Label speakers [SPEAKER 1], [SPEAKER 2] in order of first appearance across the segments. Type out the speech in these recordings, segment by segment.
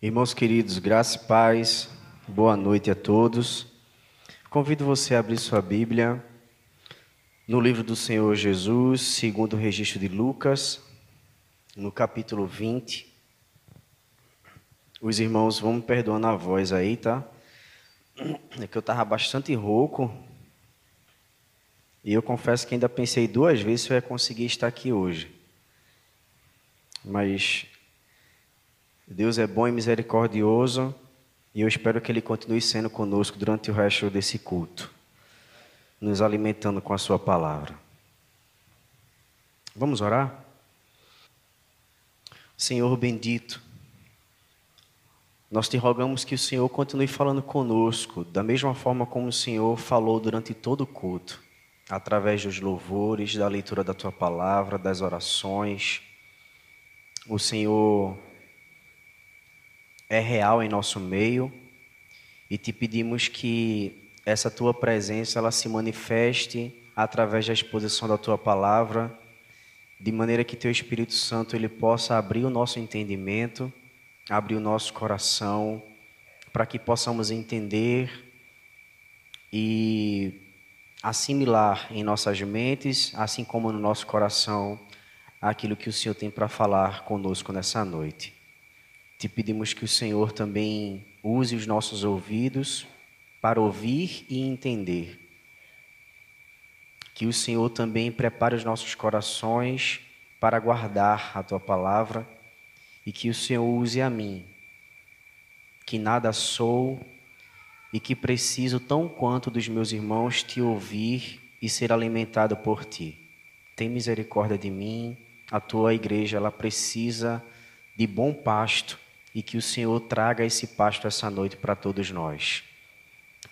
[SPEAKER 1] Irmãos queridos, graça e paz, boa noite a todos. Convido você a abrir sua Bíblia no livro do Senhor Jesus, segundo o registro de Lucas, no capítulo 20. Os irmãos vão me perdoando a voz aí, tá? É que eu estava bastante rouco. E eu confesso que ainda pensei duas vezes se eu ia conseguir estar aqui hoje. Mas Deus é bom e misericordioso e eu espero que Ele continue sendo conosco durante o resto desse culto, nos alimentando com a Sua palavra. Vamos orar? Senhor bendito, nós te rogamos que o Senhor continue falando conosco, da mesma forma como o Senhor falou durante todo o culto, através dos louvores, da leitura da tua palavra, das orações. O Senhor é real em nosso meio e te pedimos que essa tua presença ela se manifeste através da exposição da tua palavra, de maneira que teu Espírito Santo ele possa abrir o nosso entendimento, abrir o nosso coração, para que possamos entender e assimilar em nossas mentes, assim como no nosso coração, aquilo que o Senhor tem para falar conosco nessa noite. Te pedimos que o Senhor também use os nossos ouvidos para ouvir e entender. Que o Senhor também prepare os nossos corações para guardar a tua palavra e que o Senhor use a mim, que nada sou e que preciso tão quanto dos meus irmãos te ouvir e ser alimentado por ti. Tem misericórdia de mim, a tua igreja ela precisa de bom pasto e que o Senhor traga esse pasto essa noite para todos nós.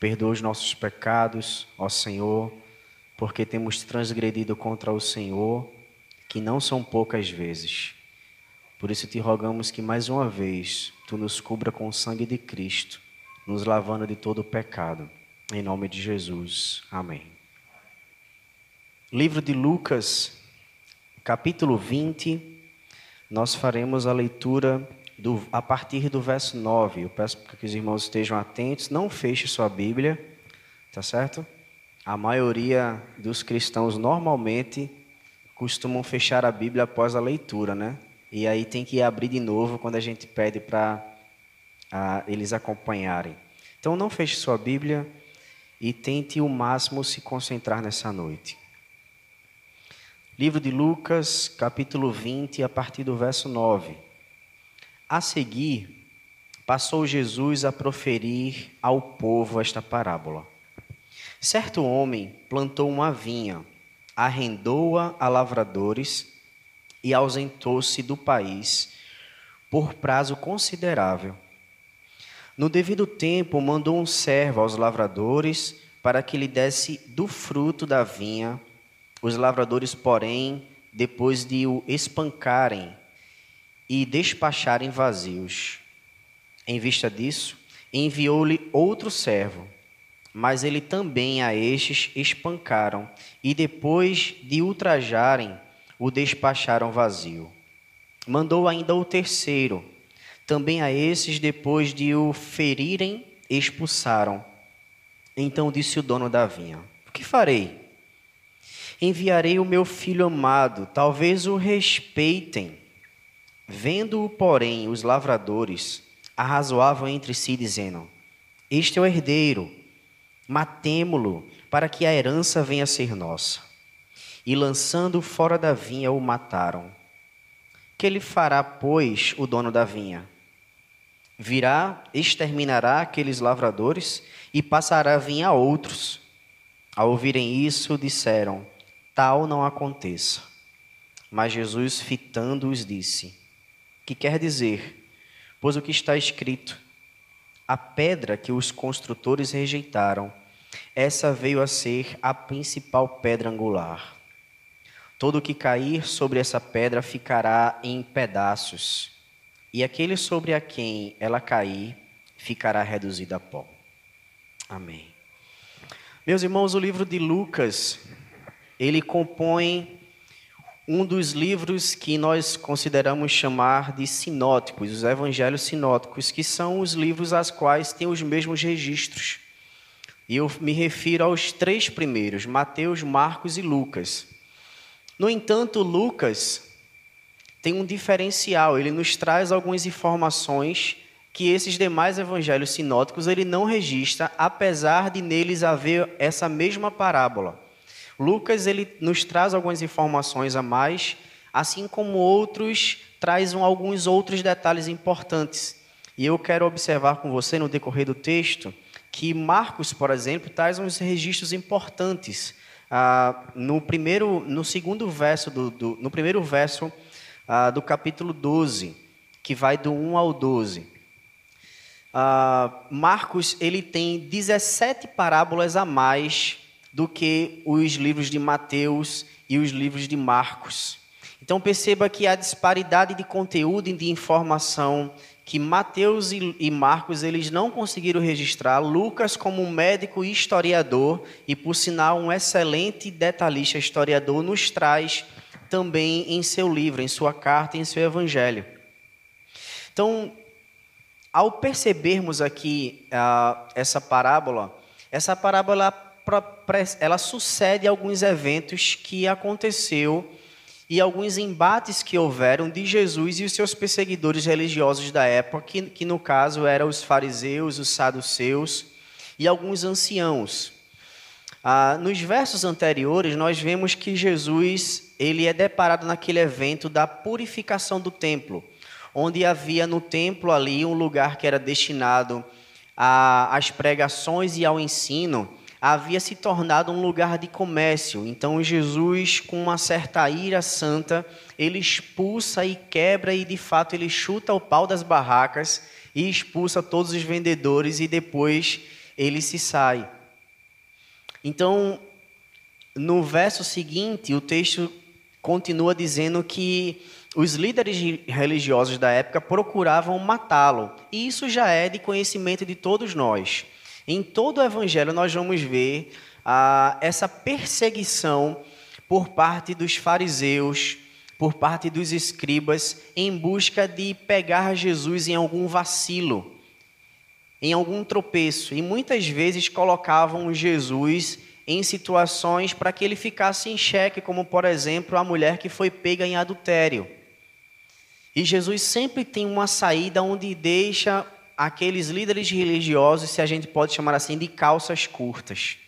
[SPEAKER 1] Perdoa os nossos pecados, ó Senhor, porque temos transgredido contra o Senhor, que não são poucas vezes. Por isso te rogamos que mais uma vez tu nos cubra com o sangue de Cristo, nos lavando de todo o pecado. Em nome de Jesus. Amém. Livro de Lucas, capítulo 20, nós faremos a leitura do, a partir do verso 9. Eu peço que os irmãos estejam atentos, não feche sua Bíblia, tá certo? A maioria dos cristãos normalmente costumam fechar a Bíblia após a leitura, né? E aí tem que abrir de novo quando a gente pede para eles acompanharem. Então não feche sua Bíblia e tente o máximo se concentrar nessa noite. Livro de Lucas, capítulo 20, a partir do verso 9. A seguir, passou Jesus a proferir ao povo esta parábola. Certo homem plantou uma vinha, arrendou-a a lavradores e ausentou-se do país por prazo considerável. No devido tempo, mandou um servo aos lavradores para que lhe desse do fruto da vinha. Os lavradores, porém, depois de o espancarem, e despacharem vazios. Em vista disso, enviou-lhe outro servo, mas ele também a estes espancaram, e depois de ultrajarem, o despacharam vazio. Mandou ainda o terceiro, também a esses, depois de o ferirem, expulsaram. Então disse o dono da vinha: O que farei? Enviarei o meu filho amado, talvez o respeitem. Vendo-o, porém, os lavradores arrazoavam entre si, dizendo: Este é o herdeiro, matemo-lo, para que a herança venha a ser nossa. E lançando fora da vinha, o mataram. Que lhe fará, pois, o dono da vinha? Virá, exterminará aqueles lavradores e passará a vinha a outros. Ao ouvirem isso, disseram: Tal não aconteça. Mas Jesus, fitando-os, disse: que quer dizer, pois o que está escrito, a pedra que os construtores rejeitaram, essa veio a ser a principal pedra angular. Todo o que cair sobre essa pedra ficará em pedaços, e aquele sobre a quem ela cair ficará reduzido a pó. Amém. Meus irmãos, o livro de Lucas, ele compõe um dos livros que nós consideramos chamar de sinóticos, os evangelhos sinóticos, que são os livros aos quais tem os mesmos registros. E eu me refiro aos três primeiros, Mateus, Marcos e Lucas. No entanto, Lucas tem um diferencial, ele nos traz algumas informações que esses demais evangelhos sinóticos ele não registra, apesar de neles haver essa mesma parábola. Lucas ele nos traz algumas informações a mais, assim como outros trazem alguns outros detalhes importantes. E eu quero observar com você no decorrer do texto que Marcos, por exemplo, traz uns registros importantes. Ah, no primeiro, no segundo verso do, do no primeiro verso ah, do capítulo 12, que vai do 1 ao 12. Ah, Marcos ele tem 17 parábolas a mais do que os livros de Mateus e os livros de Marcos. Então perceba que a disparidade de conteúdo e de informação que Mateus e Marcos eles não conseguiram registrar, Lucas como médico e historiador e por sinal um excelente detalhista historiador nos traz também em seu livro, em sua carta, em seu evangelho. Então, ao percebermos aqui uh, essa parábola, essa parábola ela sucede alguns eventos que aconteceu e alguns embates que houveram de Jesus e os seus perseguidores religiosos da época, que, que no caso eram os fariseus, os saduceus e alguns anciãos. Ah, nos versos anteriores, nós vemos que Jesus ele é deparado naquele evento da purificação do templo, onde havia no templo ali um lugar que era destinado às pregações e ao ensino, havia se tornado um lugar de comércio. Então Jesus, com uma certa ira santa, ele expulsa e quebra e de fato ele chuta o pau das barracas e expulsa todos os vendedores e depois ele se sai. Então, no verso seguinte, o texto continua dizendo que os líderes religiosos da época procuravam matá-lo. E isso já é de conhecimento de todos nós. Em todo o Evangelho, nós vamos ver ah, essa perseguição por parte dos fariseus, por parte dos escribas, em busca de pegar Jesus em algum vacilo, em algum tropeço. E muitas vezes colocavam Jesus em situações para que ele ficasse em xeque, como por exemplo a mulher que foi pega em adultério. E Jesus sempre tem uma saída onde deixa aqueles líderes religiosos, se a gente pode chamar assim, de calças curtas.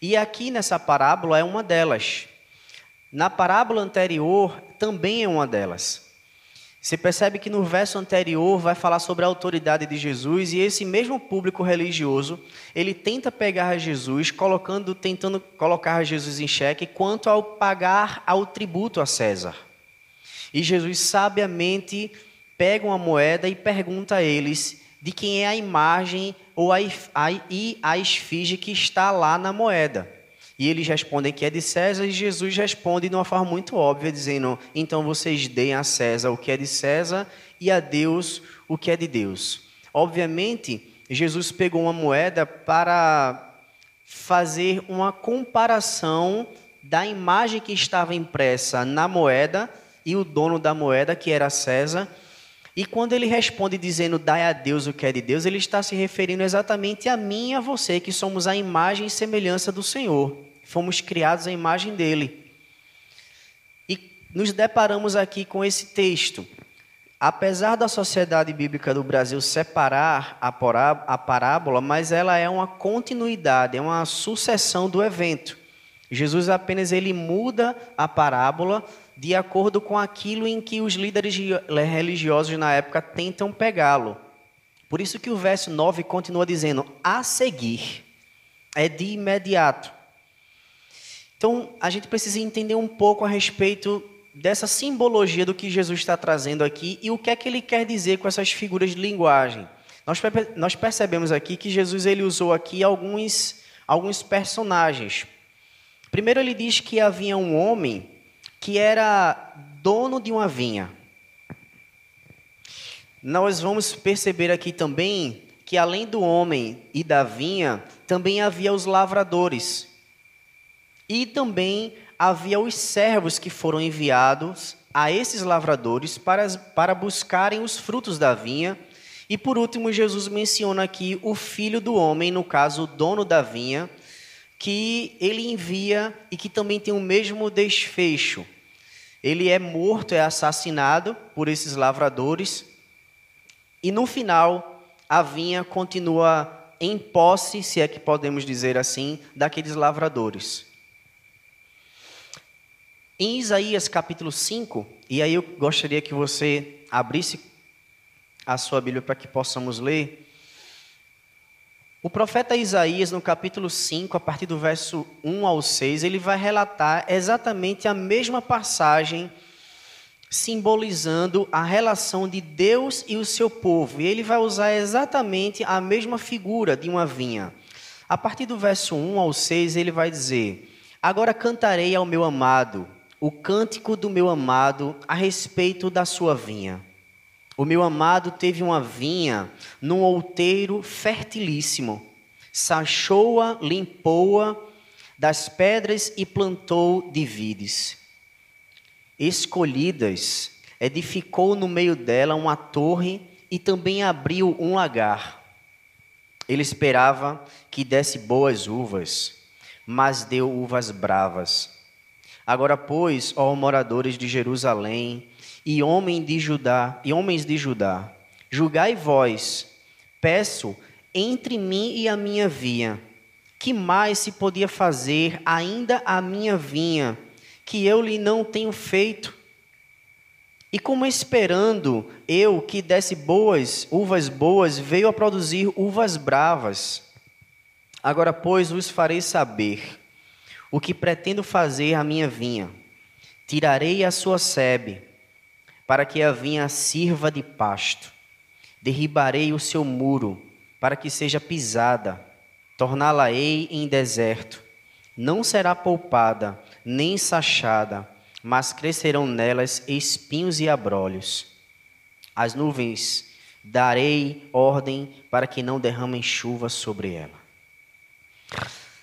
[SPEAKER 1] E aqui nessa parábola é uma delas. Na parábola anterior também é uma delas. Você percebe que no verso anterior vai falar sobre a autoridade de Jesus e esse mesmo público religioso, ele tenta pegar Jesus, colocando, tentando colocar Jesus em xeque quanto ao pagar ao tributo a César. E Jesus sabiamente pega uma moeda e pergunta a eles de quem é a imagem ou a, a, e a esfinge que está lá na moeda. E eles respondem que é de César, e Jesus responde de uma forma muito óbvia, dizendo: Então vocês deem a César o que é de César e a Deus o que é de Deus. Obviamente, Jesus pegou uma moeda para fazer uma comparação da imagem que estava impressa na moeda e o dono da moeda, que era César, e quando ele responde dizendo, dai a Deus o que é de Deus, ele está se referindo exatamente a mim e a você, que somos a imagem e semelhança do Senhor. Fomos criados à imagem dele. E nos deparamos aqui com esse texto. Apesar da sociedade bíblica do Brasil separar a parábola, mas ela é uma continuidade, é uma sucessão do evento. Jesus apenas ele muda a parábola de acordo com aquilo em que os líderes religiosos na época tentam pegá-lo. Por isso que o verso 9 continua dizendo: a seguir, é de imediato. Então, a gente precisa entender um pouco a respeito dessa simbologia do que Jesus está trazendo aqui e o que é que ele quer dizer com essas figuras de linguagem. Nós, nós percebemos aqui que Jesus ele usou aqui alguns, alguns personagens. Primeiro, ele diz que havia um homem que era dono de uma vinha. Nós vamos perceber aqui também que além do homem e da vinha, também havia os lavradores. E também havia os servos que foram enviados a esses lavradores para, para buscarem os frutos da vinha. E por último, Jesus menciona aqui o filho do homem, no caso, o dono da vinha, que ele envia e que também tem o mesmo desfecho. Ele é morto, é assassinado por esses lavradores, e no final, a vinha continua em posse, se é que podemos dizer assim, daqueles lavradores. Em Isaías capítulo 5, e aí eu gostaria que você abrisse a sua Bíblia para que possamos ler. O profeta Isaías, no capítulo 5, a partir do verso 1 ao 6, ele vai relatar exatamente a mesma passagem, simbolizando a relação de Deus e o seu povo. E ele vai usar exatamente a mesma figura de uma vinha. A partir do verso 1 ao 6, ele vai dizer: Agora cantarei ao meu amado o cântico do meu amado a respeito da sua vinha. O meu amado teve uma vinha num outeiro fertilíssimo, sachou-a, limpou-a das pedras e plantou de vides. Escolhidas, edificou no meio dela uma torre e também abriu um lagar. Ele esperava que desse boas uvas, mas deu uvas bravas Agora, pois, ó moradores de Jerusalém e homens de Judá, e homens de Judá, julgai vós, peço entre mim e a minha vinha, que mais se podia fazer ainda a minha vinha, que eu lhe não tenho feito? E como esperando eu que desse boas, uvas boas, veio a produzir uvas bravas. Agora, pois, vos farei saber o que pretendo fazer à minha vinha. Tirarei a sua sebe, para que a vinha sirva de pasto. Derribarei o seu muro, para que seja pisada. Torná-la-ei em deserto. Não será poupada, nem sachada, mas crescerão nelas espinhos e abrolhos. As nuvens darei ordem para que não derramem chuva sobre ela.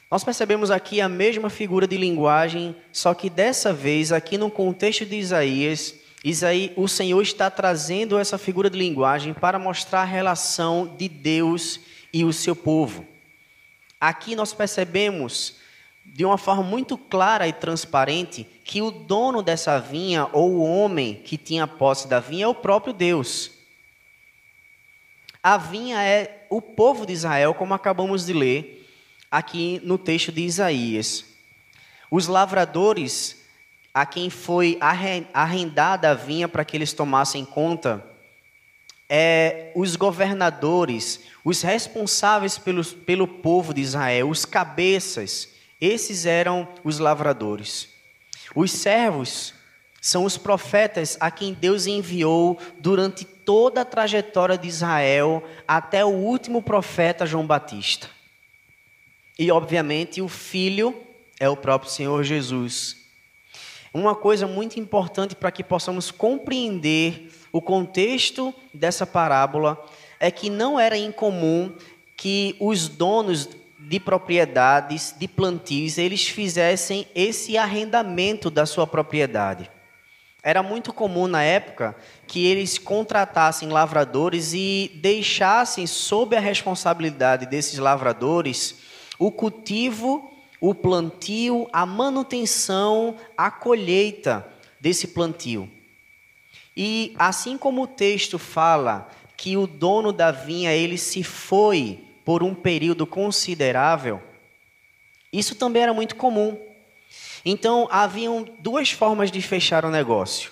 [SPEAKER 1] Nós percebemos aqui a mesma figura de linguagem, só que dessa vez, aqui no contexto de Isaías, Isaí, o Senhor está trazendo essa figura de linguagem para mostrar a relação de Deus e o seu povo. Aqui nós percebemos de uma forma muito clara e transparente que o dono dessa vinha, ou o homem que tinha posse da vinha, é o próprio Deus. A vinha é o povo de Israel, como acabamos de ler, aqui no texto de Isaías. Os lavradores a quem foi arrendada a vinha para que eles tomassem conta, é, os governadores, os responsáveis pelo, pelo povo de Israel, os cabeças, esses eram os lavradores. Os servos são os profetas a quem Deus enviou durante toda a trajetória de Israel até o último profeta João Batista. E, obviamente, o Filho é o próprio Senhor Jesus. Uma coisa muito importante para que possamos compreender o contexto dessa parábola é que não era incomum que os donos de propriedades, de plantios, eles fizessem esse arrendamento da sua propriedade. Era muito comum na época que eles contratassem lavradores e deixassem sob a responsabilidade desses lavradores o cultivo, o plantio, a manutenção, a colheita desse plantio. E assim como o texto fala que o dono da vinha ele se foi por um período considerável, isso também era muito comum. Então haviam duas formas de fechar o negócio.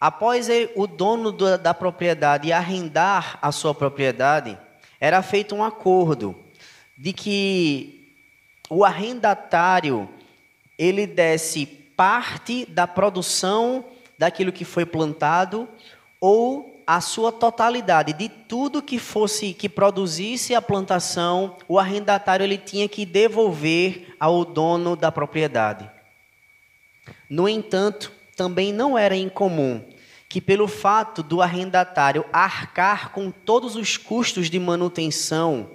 [SPEAKER 1] Após o dono da propriedade arrendar a sua propriedade, era feito um acordo de que o arrendatário ele desse parte da produção daquilo que foi plantado ou a sua totalidade de tudo que fosse que produzisse a plantação, o arrendatário ele tinha que devolver ao dono da propriedade. No entanto, também não era incomum que pelo fato do arrendatário arcar com todos os custos de manutenção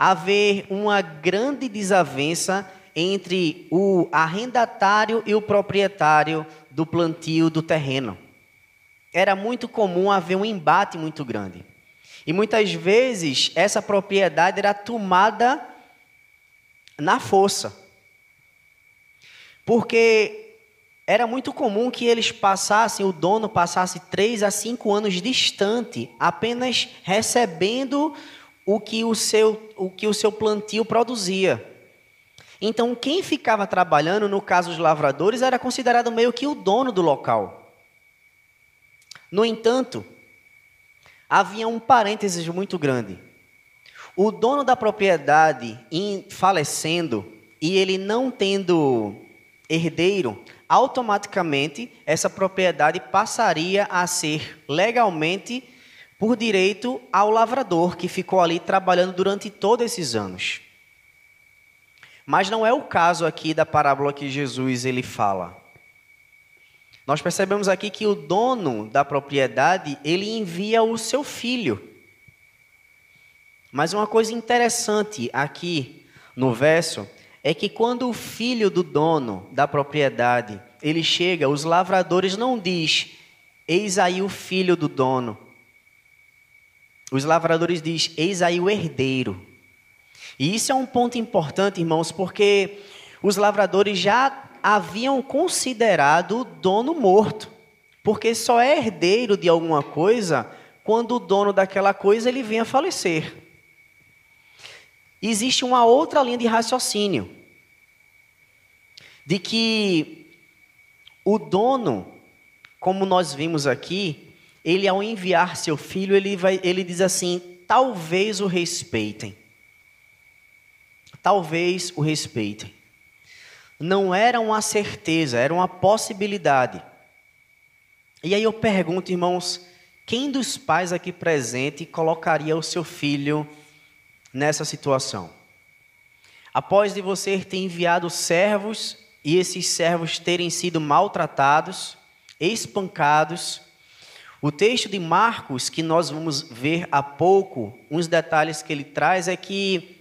[SPEAKER 1] haver uma grande desavença entre o arrendatário e o proprietário do plantio do terreno. Era muito comum haver um embate muito grande. E muitas vezes essa propriedade era tomada na força. Porque era muito comum que eles passassem, o dono passasse três a cinco anos distante, apenas recebendo o que o seu, o que o seu plantio produzia. Então, quem ficava trabalhando, no caso dos lavradores, era considerado meio que o dono do local. No entanto, havia um parênteses muito grande. O dono da propriedade falecendo e ele não tendo herdeiro, automaticamente essa propriedade passaria a ser legalmente por direito ao lavrador que ficou ali trabalhando durante todos esses anos. Mas não é o caso aqui da parábola que Jesus ele fala. Nós percebemos aqui que o dono da propriedade, ele envia o seu filho. Mas uma coisa interessante aqui no verso é que quando o filho do dono da propriedade, ele chega, os lavradores não diz: "Eis aí o filho do dono". Os lavradores diz: "Eis aí o herdeiro". E isso é um ponto importante, irmãos, porque os lavradores já haviam considerado o dono morto, porque só é herdeiro de alguma coisa quando o dono daquela coisa ele vem a falecer. Existe uma outra linha de raciocínio de que o dono, como nós vimos aqui, ele ao enviar seu filho, ele vai, ele diz assim: talvez o respeitem. Talvez o respeitem não era uma certeza, era uma possibilidade. E aí eu pergunto, irmãos, quem dos pais aqui presente colocaria o seu filho nessa situação? Após de você ter enviado servos e esses servos terem sido maltratados, espancados, o texto de Marcos, que nós vamos ver há pouco, uns detalhes que ele traz é que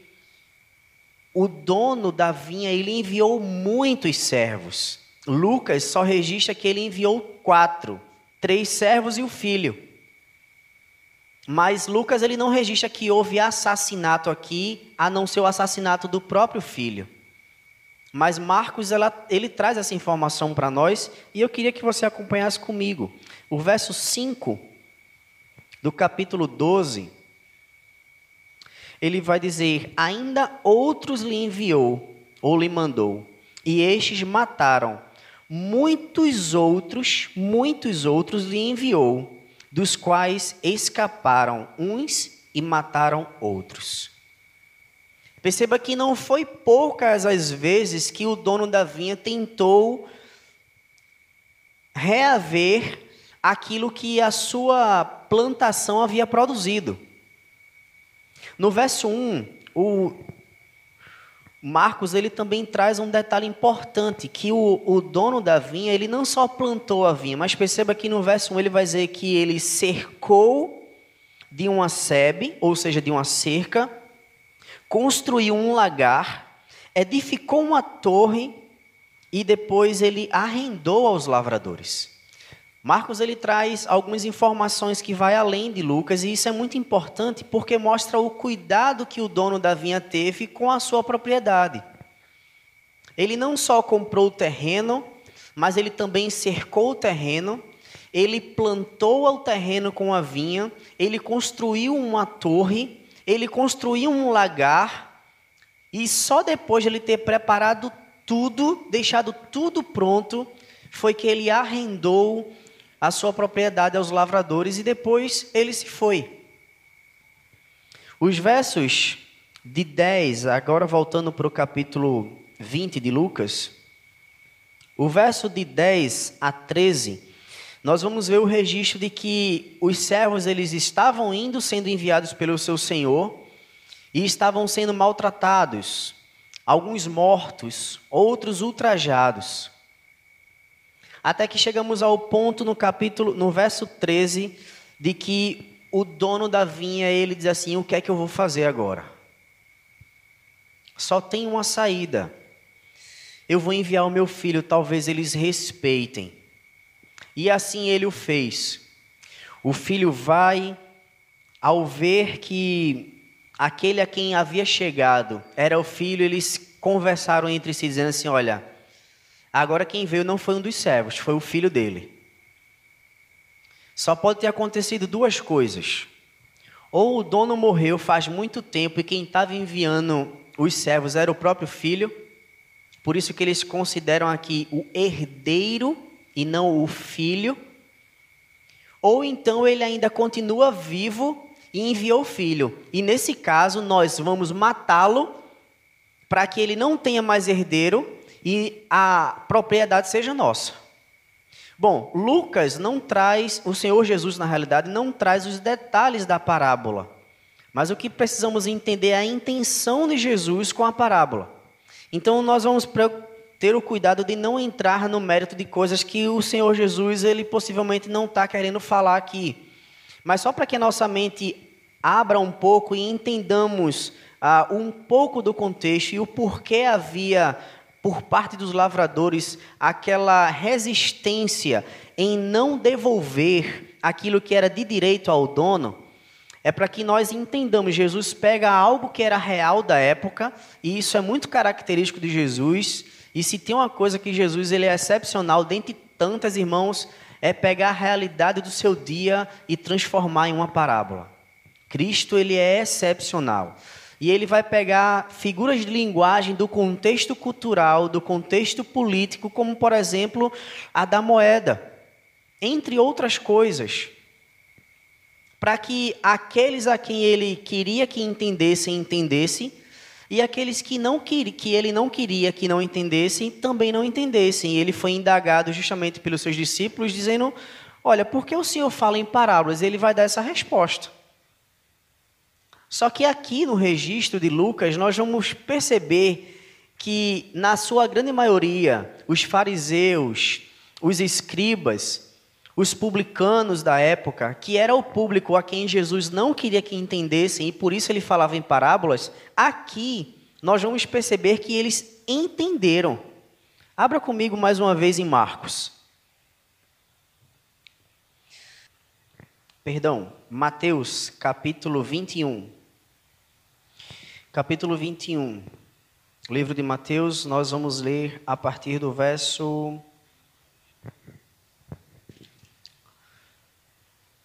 [SPEAKER 1] o dono da vinha ele enviou muitos servos. Lucas só registra que ele enviou quatro, três servos e o filho. Mas Lucas ele não registra que houve assassinato aqui, a não ser o assassinato do próprio filho. Mas Marcos ela, ele traz essa informação para nós e eu queria que você acompanhasse comigo. O verso 5 do capítulo 12 ele vai dizer: Ainda outros lhe enviou, ou lhe mandou, e estes mataram. Muitos outros, muitos outros lhe enviou, dos quais escaparam uns e mataram outros. Perceba que não foi poucas as vezes que o dono da vinha tentou reaver aquilo que a sua plantação havia produzido. No verso 1, o Marcos ele também traz um detalhe importante, que o, o dono da vinha, ele não só plantou a vinha, mas perceba que no verso 1 ele vai dizer que ele cercou de uma sebe, ou seja, de uma cerca, construiu um lagar, edificou uma torre e depois ele arrendou aos lavradores. Marcos ele traz algumas informações que vai além de Lucas e isso é muito importante porque mostra o cuidado que o dono da vinha teve com a sua propriedade. Ele não só comprou o terreno, mas ele também cercou o terreno, ele plantou o terreno com a vinha, ele construiu uma torre, ele construiu um lagar e só depois de ele ter preparado tudo, deixado tudo pronto, foi que ele arrendou a sua propriedade aos lavradores e depois ele se foi. Os versos de 10, agora voltando para o capítulo 20 de Lucas, o verso de 10 a 13, nós vamos ver o registro de que os servos eles estavam indo sendo enviados pelo seu senhor e estavam sendo maltratados, alguns mortos, outros ultrajados. Até que chegamos ao ponto no capítulo, no verso 13, de que o dono da vinha, ele diz assim: "O que é que eu vou fazer agora?" Só tem uma saída. Eu vou enviar o meu filho, talvez eles respeitem. E assim ele o fez. O filho vai, ao ver que aquele a quem havia chegado era o filho, eles conversaram entre si, dizendo assim: Olha, agora quem veio não foi um dos servos, foi o filho dele. Só pode ter acontecido duas coisas. Ou o dono morreu faz muito tempo e quem estava enviando os servos era o próprio filho, por isso que eles consideram aqui o herdeiro e não o filho. Ou então ele ainda continua vivo e enviou o filho. E nesse caso, nós vamos matá-lo para que ele não tenha mais herdeiro e a propriedade seja nossa. Bom, Lucas não traz, o Senhor Jesus, na realidade, não traz os detalhes da parábola. Mas o que precisamos entender é a intenção de Jesus com a parábola. Então nós vamos ter o cuidado de não entrar no mérito de coisas que o Senhor Jesus ele possivelmente não está querendo falar aqui. Mas só para que a nossa mente abra um pouco e entendamos ah, um pouco do contexto e o porquê havia por parte dos lavradores aquela resistência em não devolver aquilo que era de direito ao dono é para que nós entendamos. Jesus pega algo que era real da época, e isso é muito característico de Jesus. E se tem uma coisa que Jesus ele é excepcional, dentre tantas irmãos, é pegar a realidade do seu dia e transformar em uma parábola. Cristo ele é excepcional. E ele vai pegar figuras de linguagem do contexto cultural, do contexto político, como por exemplo a da moeda, entre outras coisas para que aqueles a quem ele queria que entendessem, entendessem, e aqueles que, não que, que ele não queria que não entendessem, também não entendessem. E ele foi indagado justamente pelos seus discípulos, dizendo: Olha, por que o Senhor fala em parábolas? Ele vai dar essa resposta. Só que aqui no registro de Lucas, nós vamos perceber que, na sua grande maioria, os fariseus, os escribas, os publicanos da época, que era o público a quem Jesus não queria que entendessem e por isso ele falava em parábolas, aqui nós vamos perceber que eles entenderam. Abra comigo mais uma vez em Marcos. Perdão, Mateus, capítulo 21. Capítulo 21. Livro de Mateus, nós vamos ler a partir do verso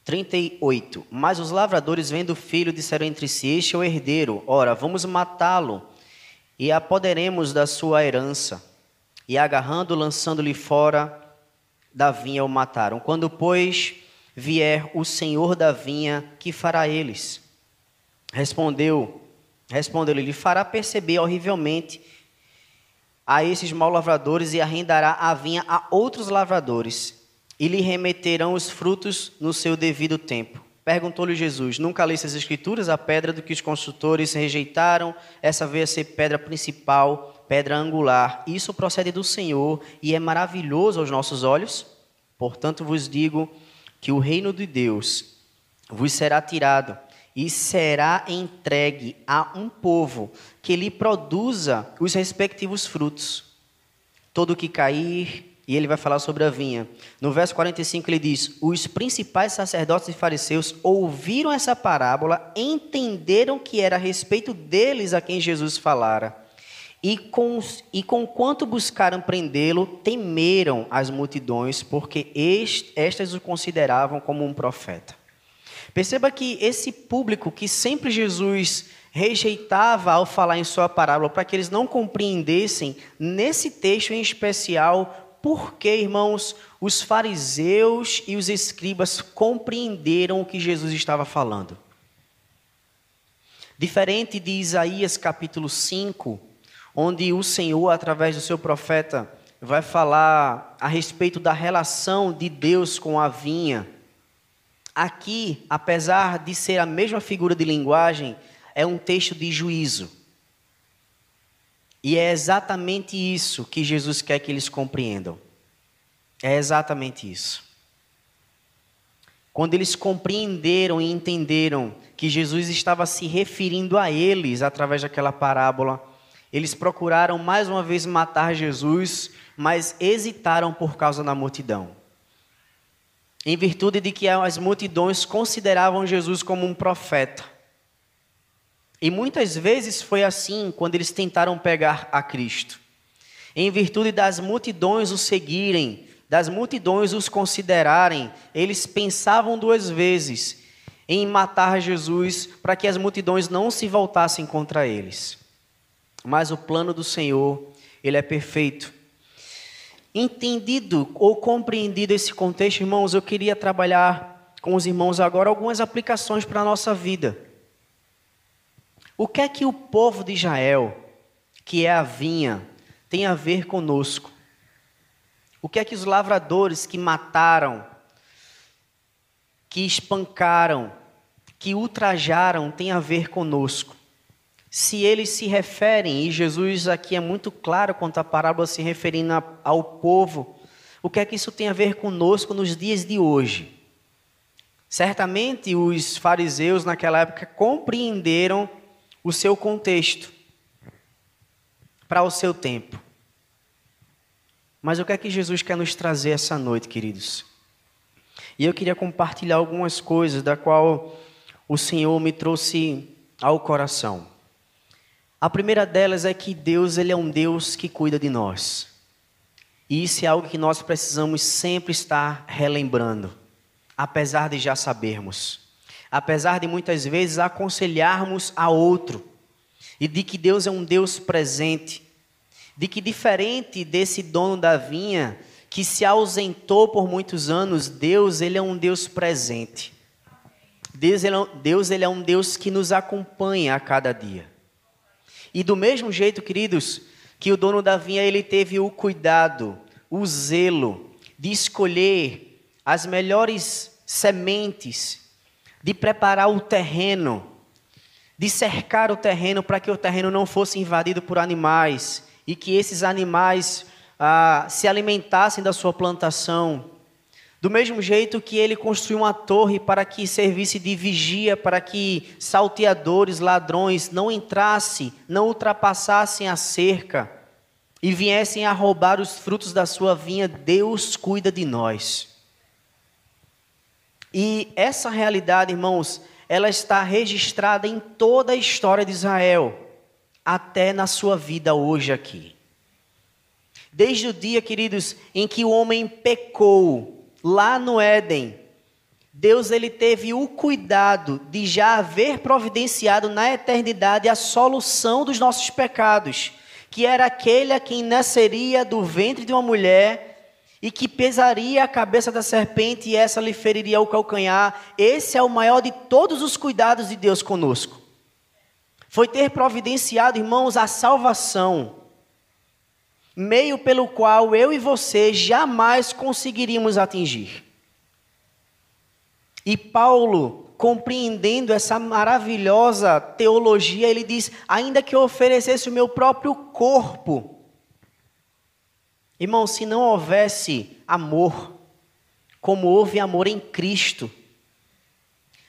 [SPEAKER 1] 38. Mas os lavradores, vendo o filho, disseram entre si: Este é o herdeiro, ora, vamos matá-lo e apoderemos da sua herança. E agarrando, lançando-lhe fora da vinha, o mataram. Quando, pois, vier o senhor da vinha, que fará eles? Respondeu, respondeu-lhe: lhe fará perceber horrivelmente a esses maus lavradores e arrendará a vinha a outros lavradores e lhe remeterão os frutos no seu devido tempo. Perguntou-lhe Jesus: Nunca leste as Escrituras, a pedra do que os construtores rejeitaram, essa veio a ser pedra principal, pedra angular. Isso procede do Senhor e é maravilhoso aos nossos olhos? Portanto, vos digo que o reino de Deus vos será tirado e será entregue a um povo que lhe produza os respectivos frutos. Todo que cair e ele vai falar sobre a vinha. No verso 45 ele diz: Os principais sacerdotes e fariseus ouviram essa parábola, entenderam que era a respeito deles a quem Jesus falara. E com, e com quanto buscaram prendê-lo, temeram as multidões, porque est, estas o consideravam como um profeta. Perceba que esse público que sempre Jesus rejeitava ao falar em sua parábola, para que eles não compreendessem, nesse texto em especial, porque, irmãos, os fariseus e os escribas compreenderam o que Jesus estava falando. Diferente de Isaías capítulo 5, onde o Senhor, através do seu profeta, vai falar a respeito da relação de Deus com a vinha. Aqui, apesar de ser a mesma figura de linguagem, é um texto de juízo. E é exatamente isso que Jesus quer que eles compreendam. É exatamente isso. Quando eles compreenderam e entenderam que Jesus estava se referindo a eles através daquela parábola, eles procuraram mais uma vez matar Jesus, mas hesitaram por causa da multidão. Em virtude de que as multidões consideravam Jesus como um profeta. E muitas vezes foi assim quando eles tentaram pegar a Cristo. Em virtude das multidões o seguirem, das multidões os considerarem, eles pensavam duas vezes em matar Jesus para que as multidões não se voltassem contra eles. Mas o plano do Senhor, ele é perfeito. Entendido ou compreendido esse contexto, irmãos, eu queria trabalhar com os irmãos agora algumas aplicações para a nossa vida. O que é que o povo de Israel, que é a vinha, tem a ver conosco? O que é que os lavradores que mataram, que espancaram, que ultrajaram têm a ver conosco? Se eles se referem, e Jesus aqui é muito claro quanto à parábola se referindo ao povo, o que é que isso tem a ver conosco nos dias de hoje? Certamente os fariseus naquela época compreenderam o seu contexto para o seu tempo. Mas o que é que Jesus quer nos trazer essa noite, queridos? E eu queria compartilhar algumas coisas da qual o Senhor me trouxe ao coração. A primeira delas é que Deus ele é um Deus que cuida de nós. E isso é algo que nós precisamos sempre estar relembrando, apesar de já sabermos apesar de muitas vezes aconselharmos a outro, e de que Deus é um Deus presente, de que diferente desse dono da vinha que se ausentou por muitos anos, Deus ele é um Deus presente. Deus ele, é, é um Deus que nos acompanha a cada dia. E do mesmo jeito, queridos, que o dono da vinha ele teve o cuidado, o zelo de escolher as melhores sementes de preparar o terreno, de cercar o terreno para que o terreno não fosse invadido por animais e que esses animais ah, se alimentassem da sua plantação. Do mesmo jeito que ele construiu uma torre para que servisse de vigia, para que salteadores, ladrões não entrassem, não ultrapassassem a cerca e viessem a roubar os frutos da sua vinha, Deus cuida de nós. E essa realidade, irmãos, ela está registrada em toda a história de Israel, até na sua vida hoje aqui. Desde o dia, queridos, em que o homem pecou lá no Éden, Deus ele teve o cuidado de já haver providenciado na eternidade a solução dos nossos pecados, que era aquele a quem nasceria do ventre de uma mulher e que pesaria a cabeça da serpente e essa lhe feriria o calcanhar. Esse é o maior de todos os cuidados de Deus conosco. Foi ter providenciado, irmãos, a salvação, meio pelo qual eu e você jamais conseguiríamos atingir. E Paulo, compreendendo essa maravilhosa teologia, ele diz: ainda que eu oferecesse o meu próprio corpo, Irmão, se não houvesse amor, como houve amor em Cristo,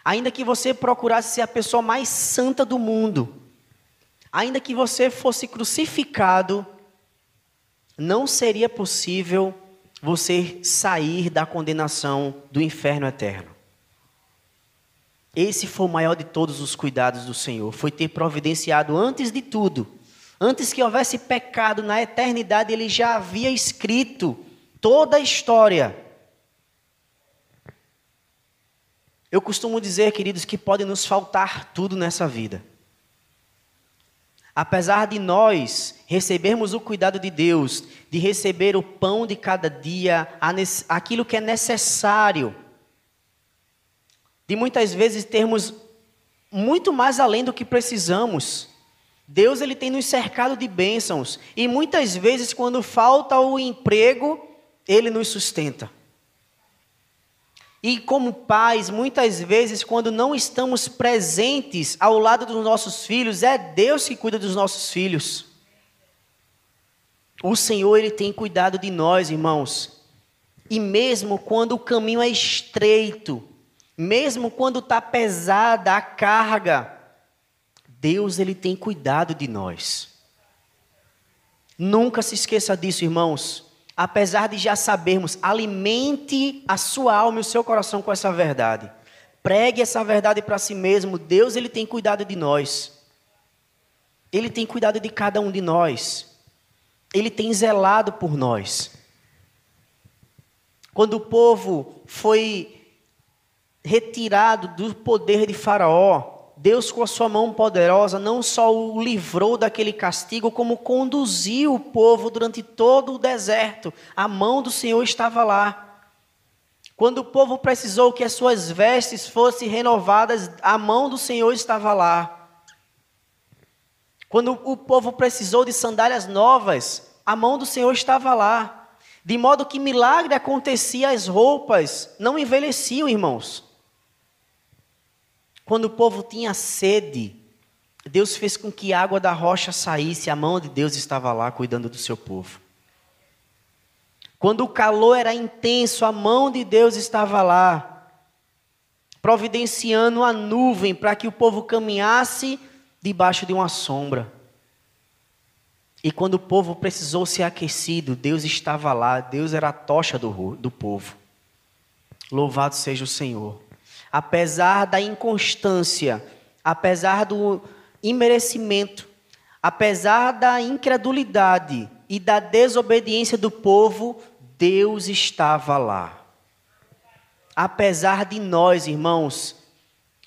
[SPEAKER 1] ainda que você procurasse ser a pessoa mais santa do mundo, ainda que você fosse crucificado, não seria possível você sair da condenação do inferno eterno. Esse foi o maior de todos os cuidados do Senhor, foi ter providenciado antes de tudo Antes que houvesse pecado na eternidade, ele já havia escrito toda a história. Eu costumo dizer, queridos, que pode nos faltar tudo nessa vida. Apesar de nós recebermos o cuidado de Deus, de receber o pão de cada dia, aquilo que é necessário, de muitas vezes termos muito mais além do que precisamos. Deus ele tem nos cercado de bênçãos e muitas vezes quando falta o emprego, ele nos sustenta. E como pais, muitas vezes quando não estamos presentes ao lado dos nossos filhos, é Deus que cuida dos nossos filhos. O Senhor ele tem cuidado de nós, irmãos. E mesmo quando o caminho é estreito, mesmo quando está pesada a carga, Deus ele tem cuidado de nós. Nunca se esqueça disso, irmãos. Apesar de já sabermos, alimente a sua alma e o seu coração com essa verdade. Pregue essa verdade para si mesmo. Deus, ele tem cuidado de nós. Ele tem cuidado de cada um de nós. Ele tem zelado por nós. Quando o povo foi retirado do poder de Faraó, Deus, com a sua mão poderosa, não só o livrou daquele castigo, como conduziu o povo durante todo o deserto. A mão do Senhor estava lá. Quando o povo precisou que as suas vestes fossem renovadas, a mão do Senhor estava lá. Quando o povo precisou de sandálias novas, a mão do Senhor estava lá. De modo que milagre acontecia, as roupas não envelheciam, irmãos. Quando o povo tinha sede, Deus fez com que a água da rocha saísse, a mão de Deus estava lá cuidando do seu povo. Quando o calor era intenso, a mão de Deus estava lá, providenciando a nuvem para que o povo caminhasse debaixo de uma sombra. E quando o povo precisou ser aquecido, Deus estava lá, Deus era a tocha do, do povo. Louvado seja o Senhor apesar da inconstância, apesar do imerecimento, apesar da incredulidade e da desobediência do povo, Deus estava lá. Apesar de nós, irmãos,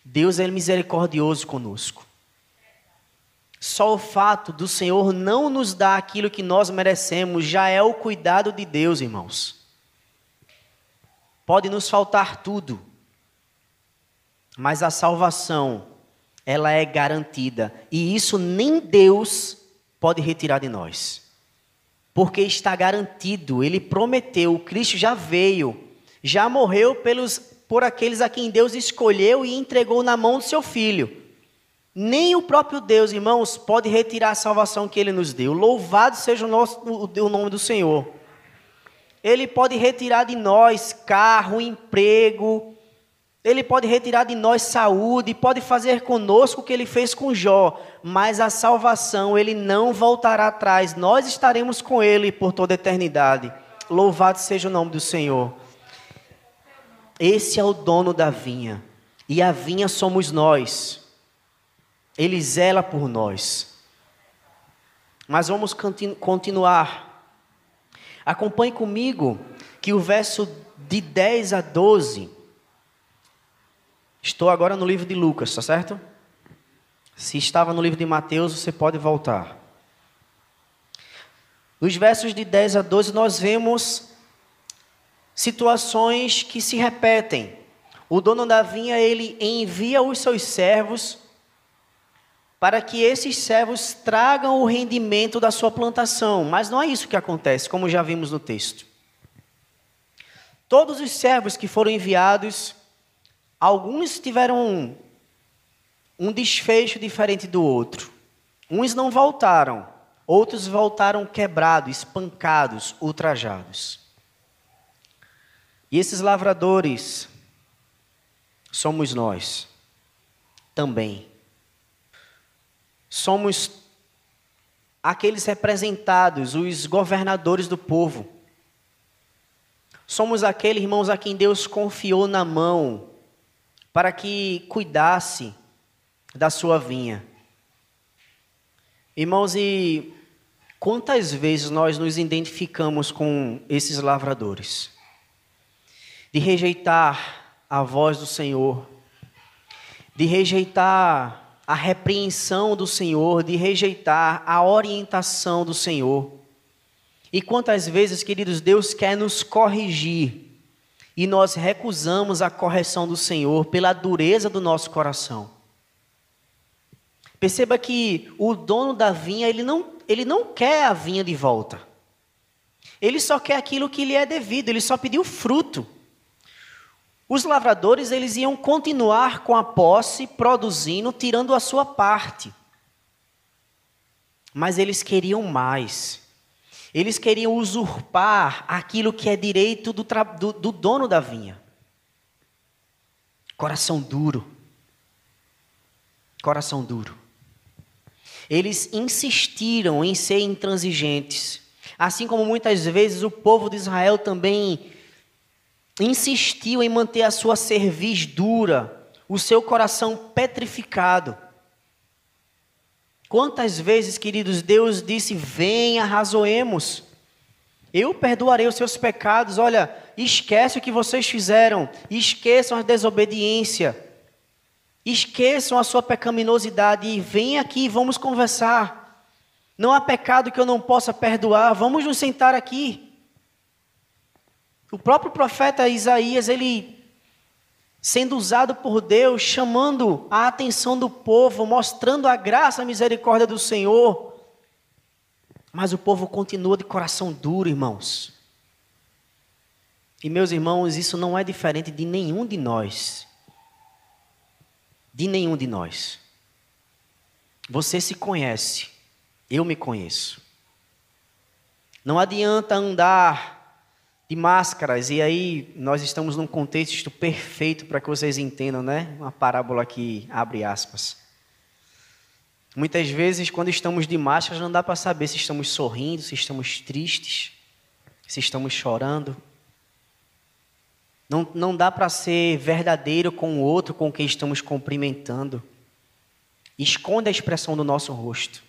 [SPEAKER 1] Deus é misericordioso conosco. Só o fato do Senhor não nos dar aquilo que nós merecemos já é o cuidado de Deus, irmãos. Pode nos faltar tudo, mas a salvação, ela é garantida. E isso nem Deus pode retirar de nós. Porque está garantido, ele prometeu, o Cristo já veio, já morreu pelos, por aqueles a quem Deus escolheu e entregou na mão do seu filho. Nem o próprio Deus, irmãos, pode retirar a salvação que ele nos deu. Louvado seja o, nosso, o nome do Senhor. Ele pode retirar de nós carro, emprego, ele pode retirar de nós saúde, pode fazer conosco o que ele fez com Jó, mas a salvação ele não voltará atrás. Nós estaremos com ele por toda a eternidade. Louvado seja o nome do Senhor. Esse é o dono da vinha, e a vinha somos nós. Ele zela por nós. Mas vamos continuar. Acompanhe comigo que o verso de 10 a 12 Estou agora no livro de Lucas, está certo? Se estava no livro de Mateus, você pode voltar. Nos versos de 10 a 12, nós vemos situações que se repetem. O dono da vinha, ele envia os seus servos para que esses servos tragam o rendimento da sua plantação. Mas não é isso que acontece, como já vimos no texto. Todos os servos que foram enviados Alguns tiveram um desfecho diferente do outro. Uns não voltaram, outros voltaram quebrados, espancados, ultrajados. E esses lavradores somos nós também. Somos aqueles representados, os governadores do povo. Somos aqueles irmãos a quem Deus confiou na mão para que cuidasse da sua vinha. Irmãos, e quantas vezes nós nos identificamos com esses lavradores? De rejeitar a voz do Senhor, de rejeitar a repreensão do Senhor, de rejeitar a orientação do Senhor. E quantas vezes, queridos, Deus quer nos corrigir e nós recusamos a correção do Senhor pela dureza do nosso coração. Perceba que o dono da vinha, ele não, ele não quer a vinha de volta. Ele só quer aquilo que lhe é devido, ele só pediu fruto. Os lavradores, eles iam continuar com a posse, produzindo, tirando a sua parte. Mas eles queriam mais. Eles queriam usurpar aquilo que é direito do, do, do dono da vinha. Coração duro. Coração duro. Eles insistiram em ser intransigentes. Assim como muitas vezes o povo de Israel também insistiu em manter a sua cerviz dura, o seu coração petrificado. Quantas vezes, queridos, Deus disse: Venha, razoemos. Eu perdoarei os seus pecados. Olha, esquece o que vocês fizeram. Esqueçam a desobediência. Esqueçam a sua pecaminosidade e venham aqui vamos conversar. Não há pecado que eu não possa perdoar. Vamos nos sentar aqui. O próprio profeta Isaías, ele sendo usado por Deus, chamando a atenção do povo, mostrando a graça a misericórdia do Senhor. Mas o povo continua de coração duro, irmãos. E meus irmãos, isso não é diferente de nenhum de nós. De nenhum de nós. Você se conhece, eu me conheço. Não adianta andar de máscaras, e aí nós estamos num contexto perfeito para que vocês entendam, né? Uma parábola que abre aspas. Muitas vezes, quando estamos de máscaras, não dá para saber se estamos sorrindo, se estamos tristes, se estamos chorando. Não, não dá para ser verdadeiro com o outro com quem estamos cumprimentando. Esconde a expressão do nosso rosto.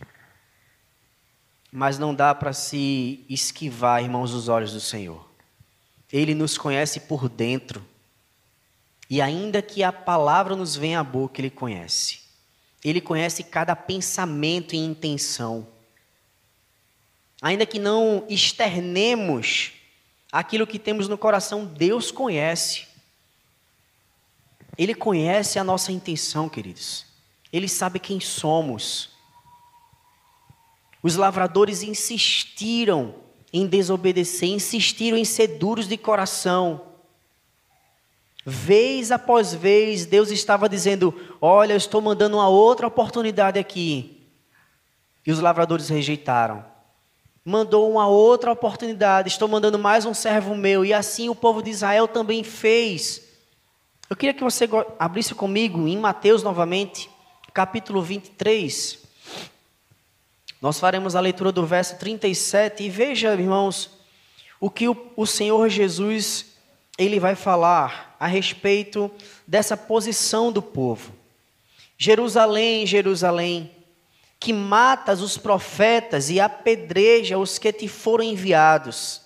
[SPEAKER 1] Mas não dá para se esquivar, irmãos, dos olhos do Senhor. Ele nos conhece por dentro. E ainda que a palavra nos venha à boca, Ele conhece. Ele conhece cada pensamento e intenção. Ainda que não externemos aquilo que temos no coração, Deus conhece. Ele conhece a nossa intenção, queridos. Ele sabe quem somos. Os lavradores insistiram em desobedecer, insistiram em ser duros de coração. Vez após vez, Deus estava dizendo: Olha, eu estou mandando uma outra oportunidade aqui. E os lavradores rejeitaram. Mandou uma outra oportunidade, estou mandando mais um servo meu. E assim o povo de Israel também fez. Eu queria que você abrisse comigo em Mateus novamente, capítulo 23. Nós faremos a leitura do verso 37 e veja, irmãos, o que o, Senhor Jesus ele vai falar a respeito dessa posição do povo. Jerusalém, Jerusalém, que matas os profetas e apedreja os que te foram enviados.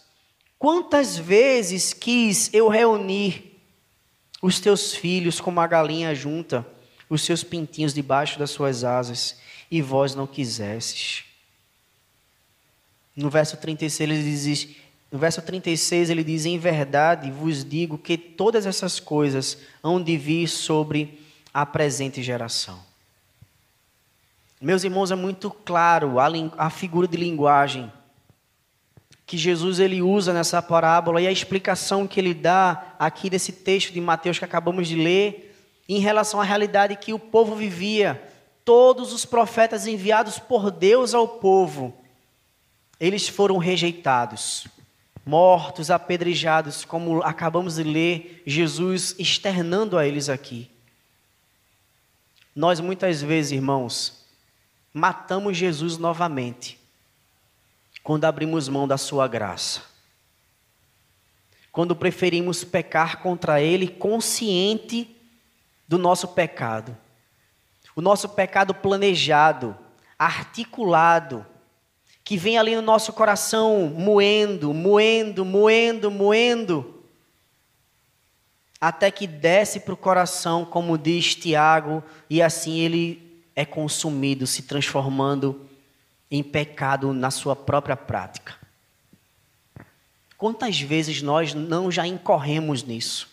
[SPEAKER 1] Quantas vezes quis eu reunir os teus filhos como a galinha junta os seus pintinhos debaixo das suas asas, e vós não quisesses. No verso 36 ele diz, no verso 36 ele diz: "Em verdade vos digo que todas essas coisas hão de vir sobre a presente geração." Meus irmãos, é muito claro a, a figura de linguagem que Jesus ele usa nessa parábola e a explicação que ele dá aqui desse texto de Mateus que acabamos de ler em relação à realidade que o povo vivia. Todos os profetas enviados por Deus ao povo eles foram rejeitados, mortos, apedrejados, como acabamos de ler Jesus externando a eles aqui. Nós muitas vezes, irmãos, matamos Jesus novamente quando abrimos mão da sua graça. Quando preferimos pecar contra ele consciente do nosso pecado. O nosso pecado planejado, articulado, que vem ali no nosso coração moendo, moendo, moendo, moendo, até que desce para o coração, como diz Tiago, e assim ele é consumido, se transformando em pecado na sua própria prática. Quantas vezes nós não já incorremos nisso?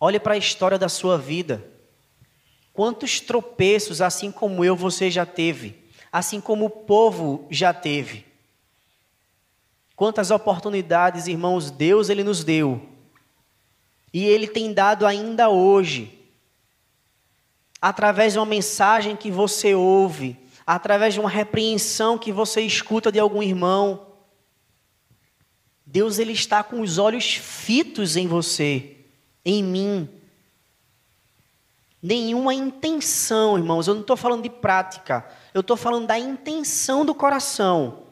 [SPEAKER 1] Olhe para a história da sua vida. Quantos tropeços, assim como eu, você já teve? assim como o povo já teve. Quantas oportunidades, irmãos, Deus ele nos deu. E ele tem dado ainda hoje. Através de uma mensagem que você ouve, através de uma repreensão que você escuta de algum irmão. Deus ele está com os olhos fitos em você, em mim. Nenhuma intenção, irmãos. Eu não estou falando de prática, eu estou falando da intenção do coração,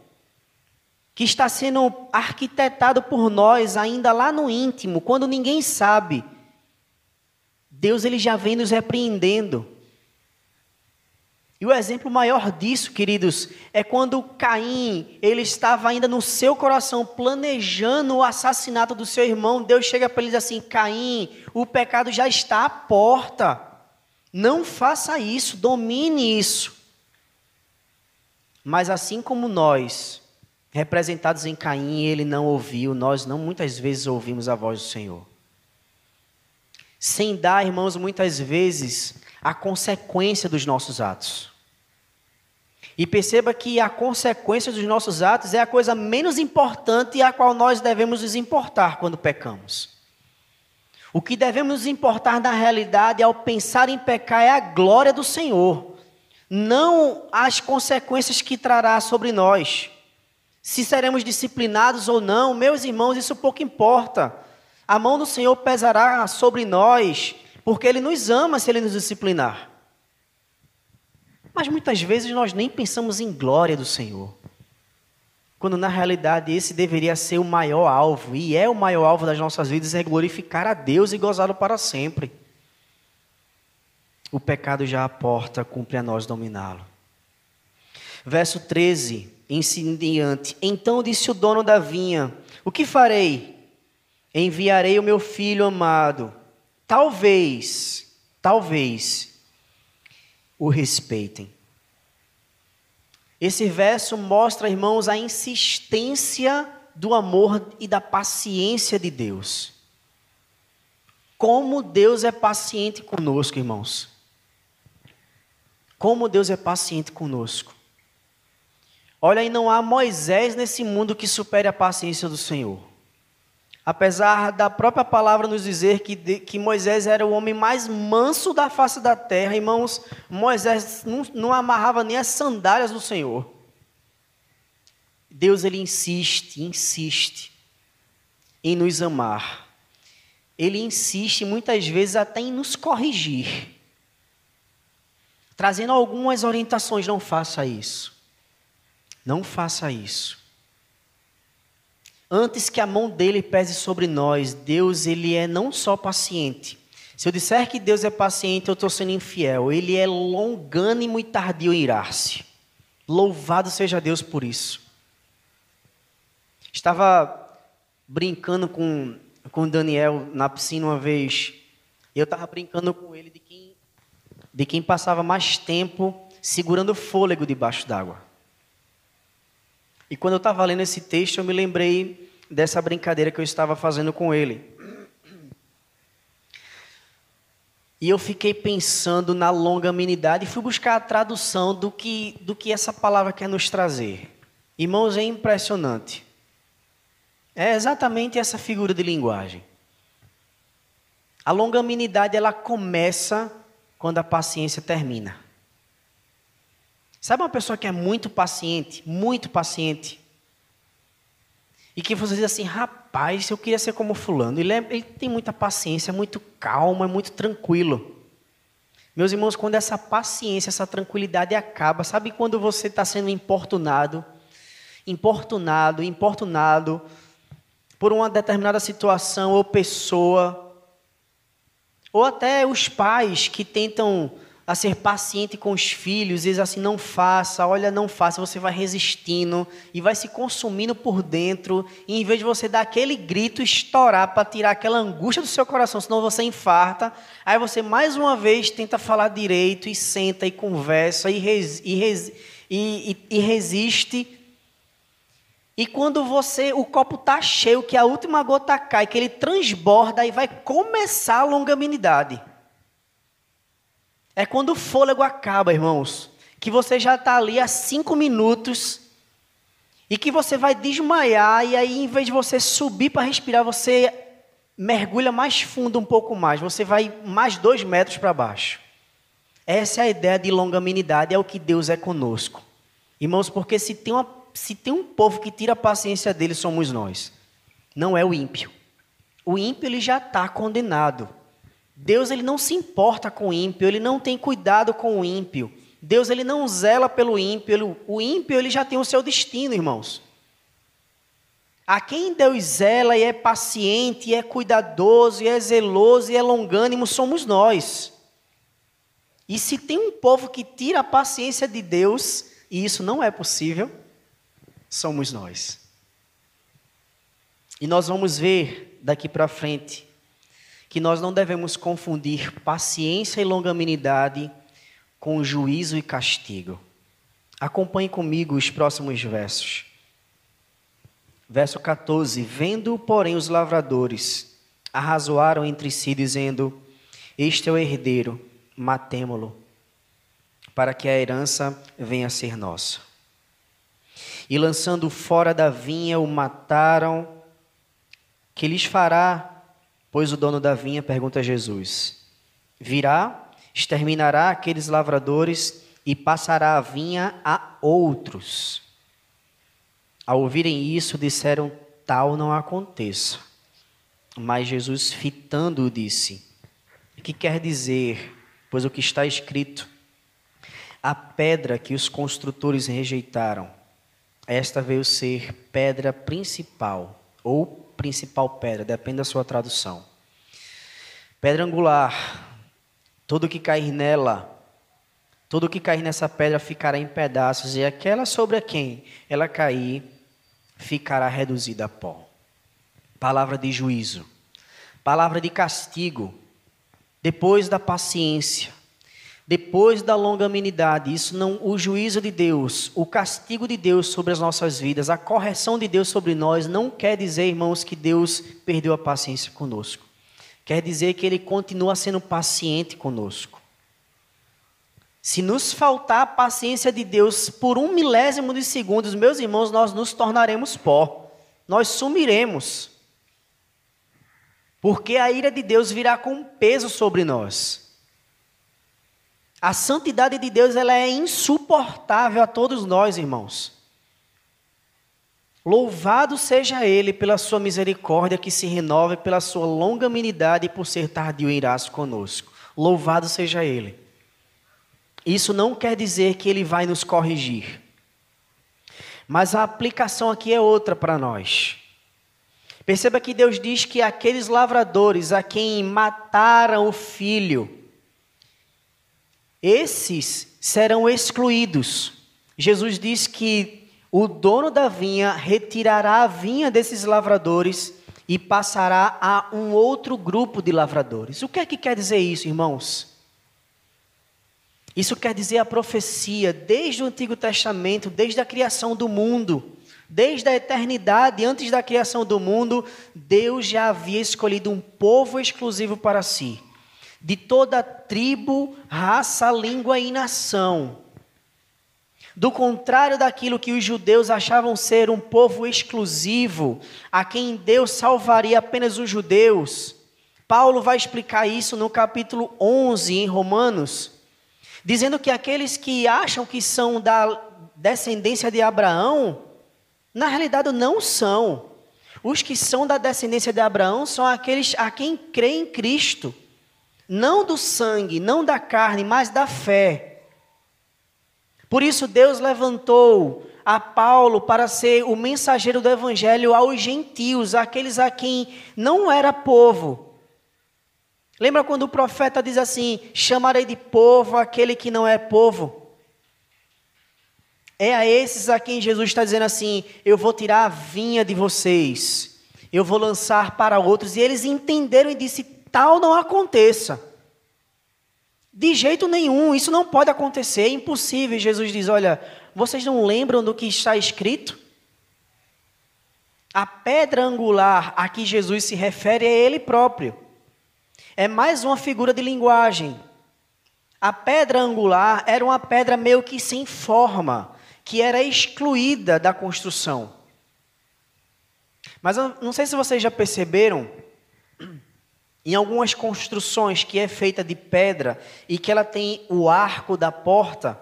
[SPEAKER 1] que está sendo arquitetado por nós ainda lá no íntimo, quando ninguém sabe. Deus ele já vem nos repreendendo. E o exemplo maior disso, queridos, é quando Caim, ele estava ainda no seu coração planejando o assassinato do seu irmão. Deus chega para ele e diz assim: Caim, o pecado já está à porta. Não faça isso, domine isso. Mas assim como nós, representados em Caim, ele não ouviu, nós não muitas vezes ouvimos a voz do Senhor. Sem dar, irmãos, muitas vezes a consequência dos nossos atos. E perceba que a consequência dos nossos atos é a coisa menos importante e a qual nós devemos nos importar quando pecamos. O que devemos nos importar na realidade ao pensar em pecar é a glória do Senhor, não as consequências que trará sobre nós. Se seremos disciplinados ou não, meus irmãos, isso pouco importa. A mão do Senhor pesará sobre nós, porque Ele nos ama se Ele nos disciplinar. Mas muitas vezes nós nem pensamos em glória do Senhor. Quando na realidade esse deveria ser o maior alvo, e é o maior alvo das nossas vidas, é glorificar a Deus e gozá-lo para sempre. O pecado já a porta, cumpre a nós dominá-lo. Verso 13, em diante. Então disse o dono da vinha: O que farei? enviarei o meu filho amado. Talvez, talvez, o respeitem. Esse verso mostra, irmãos, a insistência do amor e da paciência de Deus. Como Deus é paciente conosco, irmãos. Como Deus é paciente conosco. Olha, e não há Moisés nesse mundo que supere a paciência do Senhor. Apesar da própria palavra nos dizer que, que Moisés era o homem mais manso da face da terra, irmãos, Moisés não, não amarrava nem as sandálias do Senhor. Deus ele insiste, insiste em nos amar. Ele insiste muitas vezes até em nos corrigir, trazendo algumas orientações. Não faça isso. Não faça isso. Antes que a mão dele pese sobre nós, Deus ele é não só paciente. Se eu disser que Deus é paciente, eu estou sendo infiel. Ele é longânimo e tardio em irar-se. Louvado seja Deus por isso. Estava brincando com, com Daniel na piscina uma vez. Eu estava brincando com ele de quem, de quem passava mais tempo segurando fôlego debaixo d'água. E quando eu estava lendo esse texto, eu me lembrei dessa brincadeira que eu estava fazendo com ele. E eu fiquei pensando na longanimidade e fui buscar a tradução do que, do que essa palavra quer nos trazer. Irmãos, é impressionante. É exatamente essa figura de linguagem. A longanimidade ela começa quando a paciência termina. Sabe uma pessoa que é muito paciente, muito paciente, e que você diz assim, rapaz, eu queria ser como fulano. Ele, é, ele tem muita paciência, é muito calmo, é muito tranquilo. Meus irmãos, quando essa paciência, essa tranquilidade acaba, sabe quando você está sendo importunado, importunado, importunado por uma determinada situação ou pessoa, ou até os pais que tentam a ser paciente com os filhos, diz assim: não faça, olha, não faça, você vai resistindo e vai se consumindo por dentro, e em vez de você dar aquele grito, estourar para tirar aquela angústia do seu coração, senão você infarta, aí você mais uma vez tenta falar direito e senta e conversa e, res, e, res, e, e, e resiste. E quando você, o copo está cheio, que a última gota cai, que ele transborda, aí vai começar a longanimidade. É quando o fôlego acaba, irmãos, que você já está ali há cinco minutos e que você vai desmaiar, e aí, em vez de você subir para respirar, você mergulha mais fundo um pouco mais, você vai mais dois metros para baixo. Essa é a ideia de longanimidade, é o que Deus é conosco. Irmãos, porque se tem, uma, se tem um povo que tira a paciência dele, somos nós. Não é o ímpio. O ímpio ele já está condenado. Deus ele não se importa com o ímpio, ele não tem cuidado com o ímpio. Deus ele não zela pelo ímpio, ele, o ímpio ele já tem o seu destino, irmãos. A quem Deus zela e é paciente, e é cuidadoso, e é zeloso, e é longânimo, somos nós. E se tem um povo que tira a paciência de Deus, e isso não é possível, somos nós. E nós vamos ver daqui para frente que nós não devemos confundir paciência e longanimidade com juízo e castigo. Acompanhe comigo os próximos versos. Verso 14: Vendo, porém, os lavradores arrazoaram entre si, dizendo: Este é o herdeiro, matemo-lo, para que a herança venha a ser nossa. E lançando fora da vinha, o mataram. Que lhes fará Pois o dono da vinha pergunta a Jesus: Virá, exterminará aqueles lavradores e passará a vinha a outros. Ao ouvirem isso, disseram: Tal não aconteça. Mas Jesus, fitando-o, disse: que quer dizer? Pois o que está escrito: A pedra que os construtores rejeitaram, esta veio ser pedra principal, ou principal pedra, depende da sua tradução. Pedra angular, tudo que cair nela, tudo que cair nessa pedra ficará em pedaços, e aquela sobre quem ela cair ficará reduzida a pó. Palavra de juízo, palavra de castigo, depois da paciência, depois da longanimidade, isso não, o juízo de Deus, o castigo de Deus sobre as nossas vidas, a correção de Deus sobre nós, não quer dizer, irmãos, que Deus perdeu a paciência conosco. Quer dizer que Ele continua sendo paciente conosco. Se nos faltar a paciência de Deus por um milésimo de segundos, meus irmãos, nós nos tornaremos pó, nós sumiremos. Porque a ira de Deus virá com peso sobre nós. A santidade de Deus ela é insuportável a todos nós, irmãos. Louvado seja Ele pela sua misericórdia que se renova pela sua longanimidade e por ser tardio em irar conosco. Louvado seja Ele. Isso não quer dizer que Ele vai nos corrigir. Mas a aplicação aqui é outra para nós. Perceba que Deus diz que aqueles lavradores a quem mataram o filho, esses serão excluídos. Jesus diz que o dono da vinha retirará a vinha desses lavradores e passará a um outro grupo de lavradores. O que é que quer dizer isso, irmãos? Isso quer dizer a profecia desde o Antigo Testamento, desde a criação do mundo, desde a eternidade, antes da criação do mundo, Deus já havia escolhido um povo exclusivo para si de toda tribo, raça, língua e nação. Do contrário daquilo que os judeus achavam ser um povo exclusivo, a quem Deus salvaria apenas os judeus, Paulo vai explicar isso no capítulo 11 em Romanos, dizendo que aqueles que acham que são da descendência de Abraão, na realidade não são. Os que são da descendência de Abraão são aqueles a quem crê em Cristo não do sangue, não da carne, mas da fé. Por isso Deus levantou a Paulo para ser o mensageiro do evangelho aos gentios, aqueles a quem não era povo. Lembra quando o profeta diz assim: chamarei de povo aquele que não é povo? É a esses a quem Jesus está dizendo assim: eu vou tirar a vinha de vocês, eu vou lançar para outros. E eles entenderam e disse: tal não aconteça. De jeito nenhum, isso não pode acontecer, é impossível. Jesus diz: Olha, vocês não lembram do que está escrito? A pedra angular a que Jesus se refere é Ele próprio. É mais uma figura de linguagem. A pedra angular era uma pedra meio que sem forma, que era excluída da construção. Mas eu não sei se vocês já perceberam em algumas construções que é feita de pedra e que ela tem o arco da porta,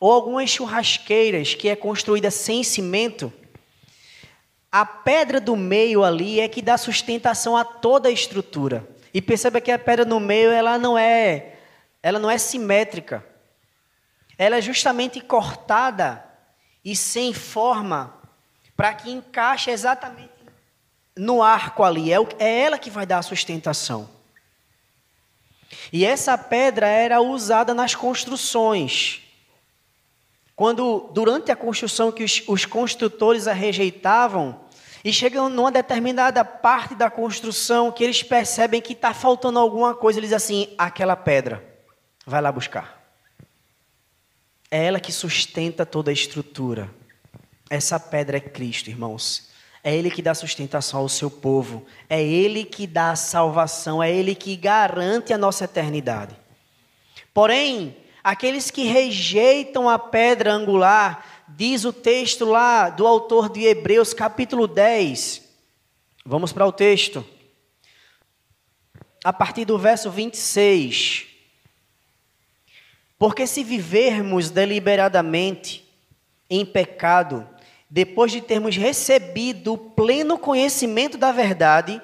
[SPEAKER 1] ou algumas churrasqueiras que é construída sem cimento, a pedra do meio ali é que dá sustentação a toda a estrutura. E perceba que a pedra no meio, ela não é, ela não é simétrica. Ela é justamente cortada e sem forma para que encaixe exatamente no arco ali. É, é ela que vai dar a sustentação. E essa pedra era usada nas construções. Quando, durante a construção, que os, os construtores a rejeitavam, e chegam numa determinada parte da construção que eles percebem que está faltando alguma coisa, eles dizem assim: aquela pedra, vai lá buscar. É ela que sustenta toda a estrutura. Essa pedra é Cristo, irmãos. É Ele que dá sustentação ao seu povo. É Ele que dá salvação. É Ele que garante a nossa eternidade. Porém, aqueles que rejeitam a pedra angular, diz o texto lá do autor de Hebreus, capítulo 10. Vamos para o texto. A partir do verso 26. Porque se vivermos deliberadamente em pecado, depois de termos recebido o pleno conhecimento da verdade,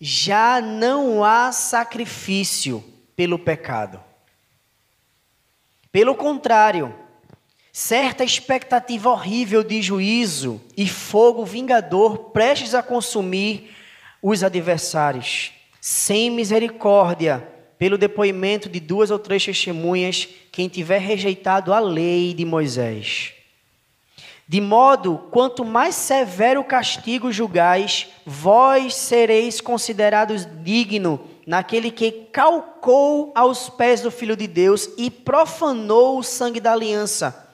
[SPEAKER 1] já não há sacrifício pelo pecado. Pelo contrário, certa expectativa horrível de juízo e fogo vingador prestes a consumir os adversários, sem misericórdia, pelo depoimento de duas ou três testemunhas, quem tiver rejeitado a lei de Moisés. De modo, quanto mais severo castigo julgais, vós sereis considerados digno naquele que calcou aos pés do Filho de Deus e profanou o sangue da aliança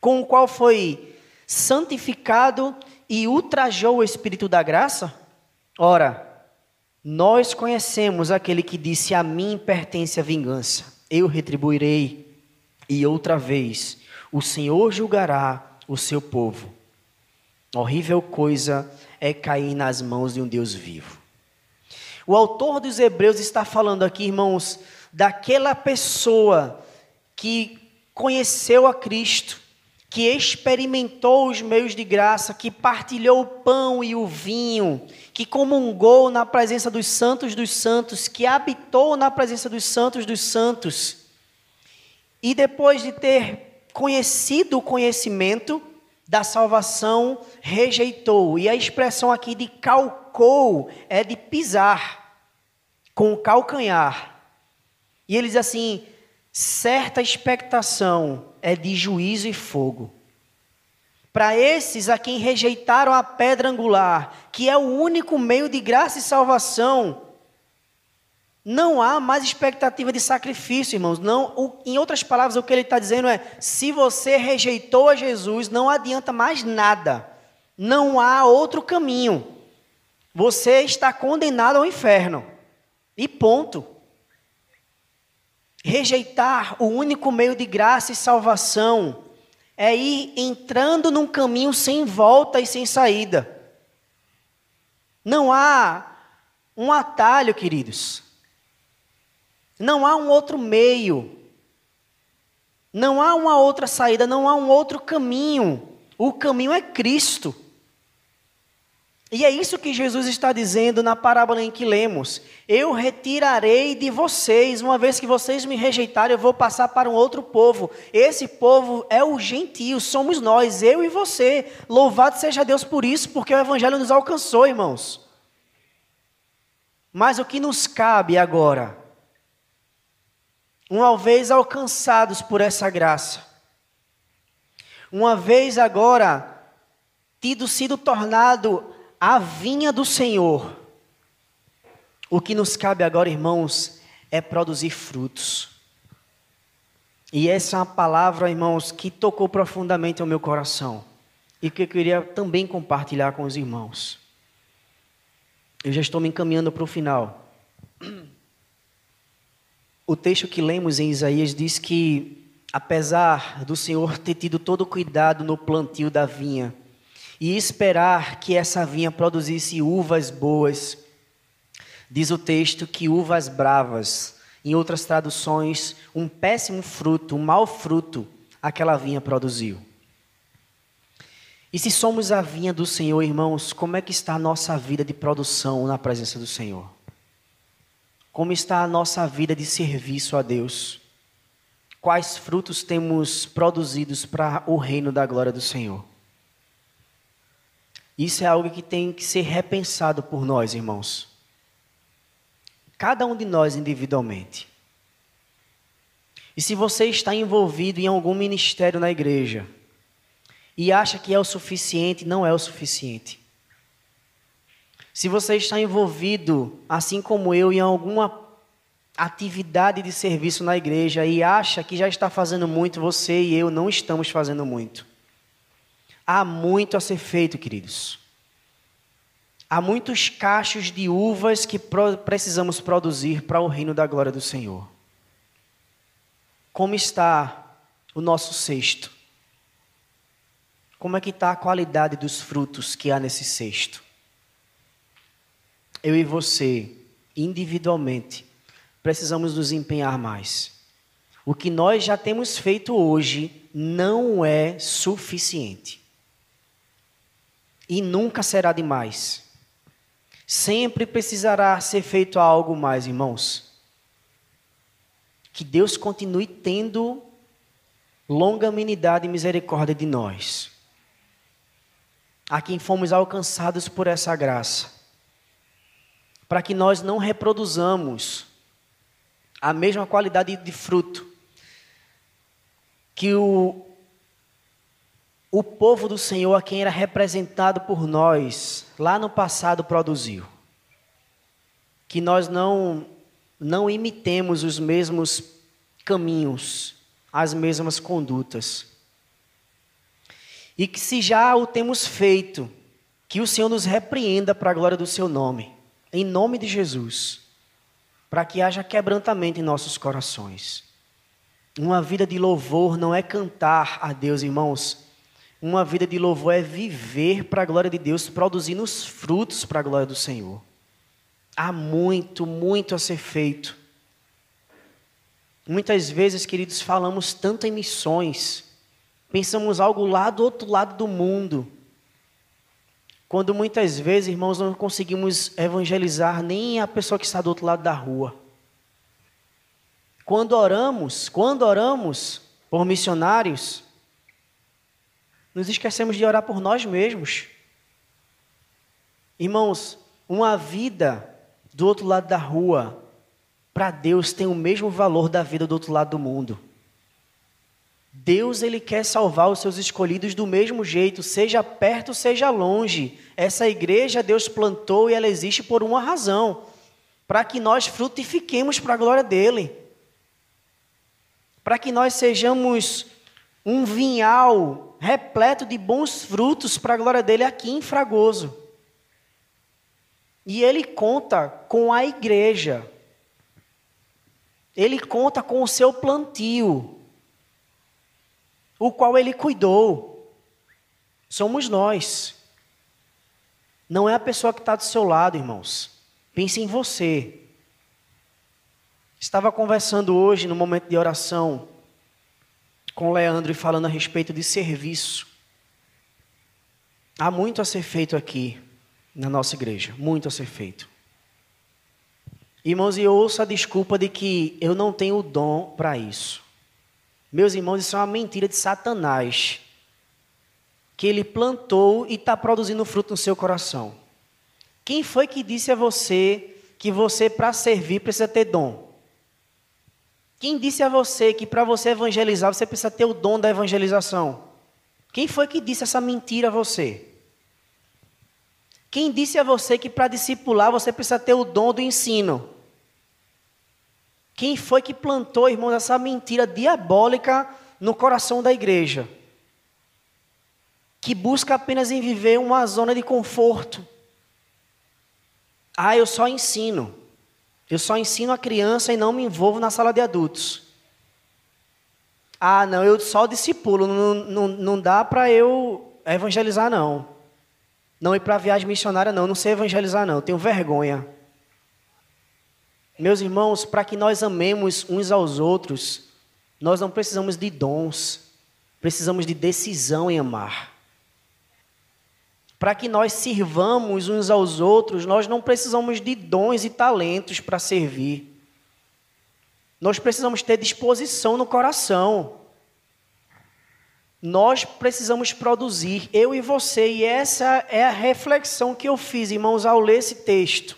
[SPEAKER 1] com o qual foi santificado e ultrajou o Espírito da graça? Ora, nós conhecemos aquele que disse: A mim pertence a vingança, eu retribuirei, e outra vez o Senhor julgará o seu povo. Horrível coisa é cair nas mãos de um Deus vivo. O autor dos Hebreus está falando aqui, irmãos, daquela pessoa que conheceu a Cristo, que experimentou os meios de graça, que partilhou o pão e o vinho, que comungou na presença dos santos dos santos, que habitou na presença dos santos dos santos. E depois de ter conhecido o conhecimento da salvação, rejeitou. E a expressão aqui de calcou é de pisar com o calcanhar. E ele diz assim: certa expectação é de juízo e fogo. Para esses a quem rejeitaram a pedra angular, que é o único meio de graça e salvação, não há mais expectativa de sacrifício, irmãos. Não, o, em outras palavras, o que ele está dizendo é: se você rejeitou a Jesus, não adianta mais nada. Não há outro caminho. Você está condenado ao inferno. E ponto. Rejeitar o único meio de graça e salvação é ir entrando num caminho sem volta e sem saída. Não há um atalho, queridos. Não há um outro meio. Não há uma outra saída, não há um outro caminho. O caminho é Cristo. E é isso que Jesus está dizendo na parábola em que lemos. Eu retirarei de vocês, uma vez que vocês me rejeitarem, eu vou passar para um outro povo. Esse povo é o gentio, somos nós, eu e você. Louvado seja Deus por isso, porque o Evangelho nos alcançou, irmãos. Mas o que nos cabe agora? Uma vez alcançados por essa graça, uma vez agora tido sido tornado a vinha do Senhor. O que nos cabe agora, irmãos, é produzir frutos. E essa é uma palavra, irmãos, que tocou profundamente o meu coração e que eu queria também compartilhar com os irmãos. Eu já estou me encaminhando para o final. O texto que lemos em Isaías diz que, apesar do Senhor ter tido todo o cuidado no plantio da vinha, e esperar que essa vinha produzisse uvas boas. Diz o texto que uvas bravas, em outras traduções, um péssimo fruto, um mau fruto, aquela vinha produziu. E se somos a vinha do Senhor, irmãos, como é que está a nossa vida de produção na presença do Senhor? Como está a nossa vida de serviço a Deus? Quais frutos temos produzidos para o reino da glória do Senhor? Isso é algo que tem que ser repensado por nós, irmãos. Cada um de nós individualmente. E se você está envolvido em algum ministério na igreja e acha que é o suficiente, não é o suficiente. Se você está envolvido, assim como eu, em alguma atividade de serviço na igreja e acha que já está fazendo muito, você e eu não estamos fazendo muito. Há muito a ser feito, queridos. Há muitos cachos de uvas que precisamos produzir para o reino da glória do Senhor. Como está o nosso cesto? Como é que está a qualidade dos frutos que há nesse cesto? Eu e você, individualmente, precisamos nos empenhar mais. O que nós já temos feito hoje não é suficiente. E nunca será demais. Sempre precisará ser feito algo mais, irmãos. Que Deus continue tendo longanimidade e misericórdia de nós. A quem fomos alcançados por essa graça. Para que nós não reproduzamos a mesma qualidade de fruto que o, o povo do Senhor, a quem era representado por nós, lá no passado produziu. Que nós não, não imitemos os mesmos caminhos, as mesmas condutas. E que se já o temos feito, que o Senhor nos repreenda para a glória do seu nome, em nome de Jesus para que haja quebrantamento em nossos corações. Uma vida de louvor não é cantar a Deus, irmãos. Uma vida de louvor é viver para a glória de Deus, produzindo os frutos para a glória do Senhor. Há muito, muito a ser feito. Muitas vezes, queridos, falamos tanto em missões, pensamos algo lá do outro lado do mundo, quando muitas vezes, irmãos, não conseguimos evangelizar nem a pessoa que está do outro lado da rua. Quando oramos, quando oramos por missionários, nos esquecemos de orar por nós mesmos. Irmãos, uma vida do outro lado da rua, para Deus tem o mesmo valor da vida do outro lado do mundo. Deus ele quer salvar os seus escolhidos do mesmo jeito, seja perto, seja longe. Essa igreja Deus plantou e ela existe por uma razão, para que nós frutifiquemos para a glória dele. Para que nós sejamos um vinhal repleto de bons frutos para a glória dele aqui em Fragoso. E ele conta com a igreja. Ele conta com o seu plantio o qual ele cuidou. Somos nós. Não é a pessoa que está do seu lado, irmãos. Pense em você. Estava conversando hoje, no momento de oração, com o Leandro e falando a respeito de serviço. Há muito a ser feito aqui na nossa igreja, muito a ser feito. Irmãos, e eu ouço a desculpa de que eu não tenho o dom para isso. Meus irmãos, isso é uma mentira de Satanás. Que ele plantou e está produzindo fruto no seu coração. Quem foi que disse a você que você, para servir, precisa ter dom? Quem disse a você que para você evangelizar, você precisa ter o dom da evangelização? Quem foi que disse essa mentira a você? Quem disse a você que para discipular você precisa ter o dom do ensino? Quem foi que plantou, irmãos, essa mentira diabólica no coração da igreja? Que busca apenas em viver uma zona de conforto. Ah, eu só ensino. Eu só ensino a criança e não me envolvo na sala de adultos. Ah, não, eu só discipulo, não, não, não dá para eu evangelizar, não. Não ir para viagem missionária, não, não sei evangelizar, não, tenho vergonha. Meus irmãos, para que nós amemos uns aos outros, nós não precisamos de dons, precisamos de decisão em amar. Para que nós sirvamos uns aos outros, nós não precisamos de dons e talentos para servir. Nós precisamos ter disposição no coração. Nós precisamos produzir, eu e você, e essa é a reflexão que eu fiz, irmãos, ao ler esse texto.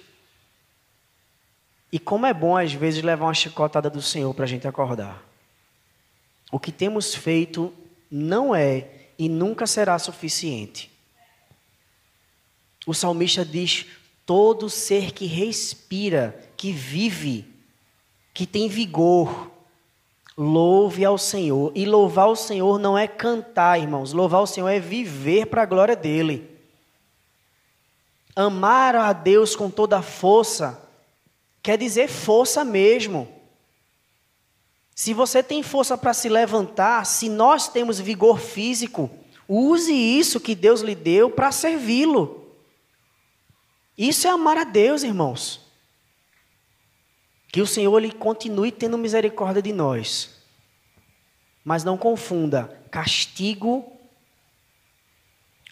[SPEAKER 1] E como é bom, às vezes, levar uma chicotada do Senhor para a gente acordar. O que temos feito não é e nunca será suficiente. O salmista diz: todo ser que respira, que vive, que tem vigor, louve ao Senhor. E louvar o Senhor não é cantar, irmãos. Louvar o Senhor é viver para a glória dele. Amar a Deus com toda a força quer dizer força mesmo. Se você tem força para se levantar, se nós temos vigor físico, use isso que Deus lhe deu para servi-lo. Isso é amar a Deus, irmãos. Que o Senhor ele continue tendo misericórdia de nós. Mas não confunda castigo,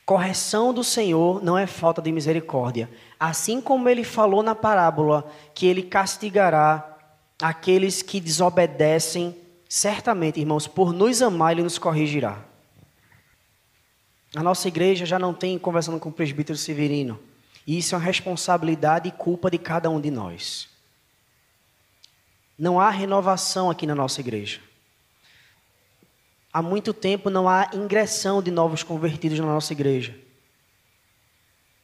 [SPEAKER 1] correção do Senhor não é falta de misericórdia. Assim como ele falou na parábola que ele castigará aqueles que desobedecem, certamente, irmãos, por nos amar, ele nos corrigirá. A nossa igreja já não tem conversando com o presbítero Severino. E isso é uma responsabilidade e culpa de cada um de nós. Não há renovação aqui na nossa igreja. Há muito tempo não há ingressão de novos convertidos na nossa igreja.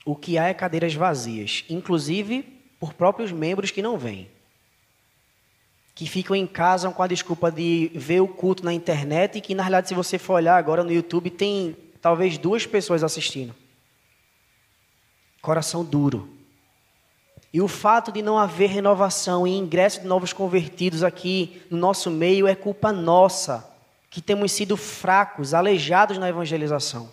[SPEAKER 1] O que há é cadeiras vazias, inclusive por próprios membros que não vêm. Que ficam em casa com a desculpa de ver o culto na internet e que, na realidade, se você for olhar agora no YouTube, tem talvez duas pessoas assistindo. Coração duro. E o fato de não haver renovação e ingresso de novos convertidos aqui no nosso meio é culpa nossa, que temos sido fracos, aleijados na evangelização.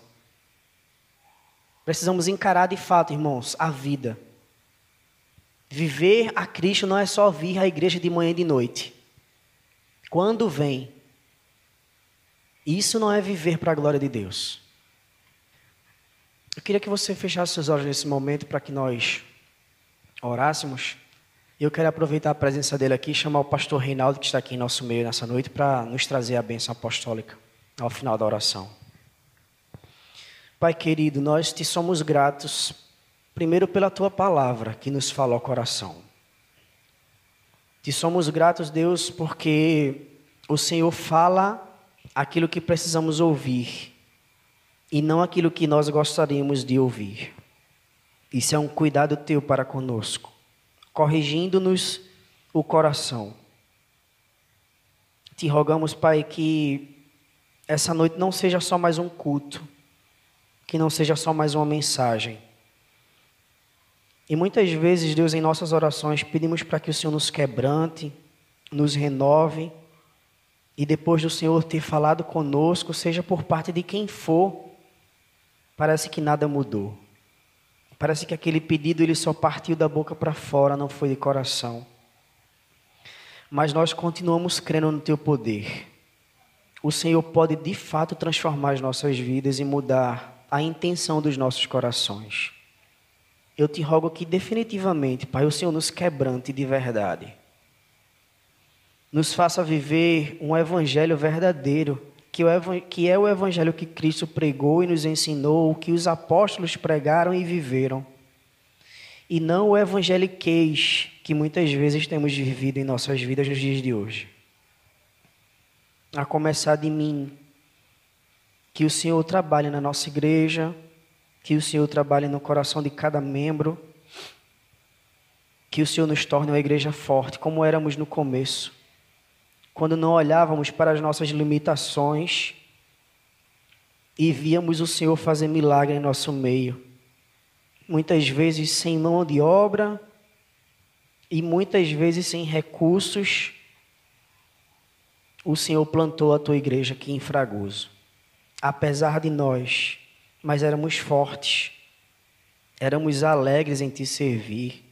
[SPEAKER 1] Precisamos encarar de fato, irmãos, a vida. Viver a Cristo não é só vir à igreja de manhã e de noite. Quando vem, isso não é viver para a glória de Deus. Eu queria que você fechasse seus olhos nesse momento para que nós orássemos. Eu quero aproveitar a presença dele aqui e chamar o pastor Reinaldo, que está aqui em nosso meio nessa noite, para nos trazer a bênção apostólica ao final da oração. Pai querido, nós te somos gratos, primeiro pela tua palavra que nos fala ao coração. Te somos gratos, Deus, porque o Senhor fala aquilo que precisamos ouvir e não aquilo que nós gostaríamos de ouvir. Isso é um cuidado teu para conosco, corrigindo-nos o coração. Te rogamos, Pai, que essa noite não seja só mais um culto, que não seja só mais uma mensagem. E muitas vezes, Deus, em nossas orações, pedimos para que o Senhor nos quebrante, nos renove, e depois do Senhor ter falado conosco, seja por parte de quem for, parece que nada mudou. Parece que aquele pedido ele só partiu da boca para fora, não foi de coração. Mas nós continuamos crendo no teu poder. O Senhor pode de fato transformar as nossas vidas e mudar a intenção dos nossos corações. Eu te rogo que definitivamente, Pai, o Senhor nos quebrante de verdade. Nos faça viver um evangelho verdadeiro que é o evangelho que Cristo pregou e nos ensinou, que os apóstolos pregaram e viveram. E não o evangeliquez que muitas vezes temos vivido em nossas vidas nos dias de hoje. A começar de mim, que o Senhor trabalhe na nossa igreja, que o Senhor trabalhe no coração de cada membro, que o Senhor nos torne uma igreja forte, como éramos no começo quando não olhávamos para as nossas limitações e víamos o Senhor fazer milagre em nosso meio. Muitas vezes sem mão de obra e muitas vezes sem recursos, o Senhor plantou a tua igreja aqui em Fragoso. Apesar de nós, mas éramos fortes, éramos alegres em te servir,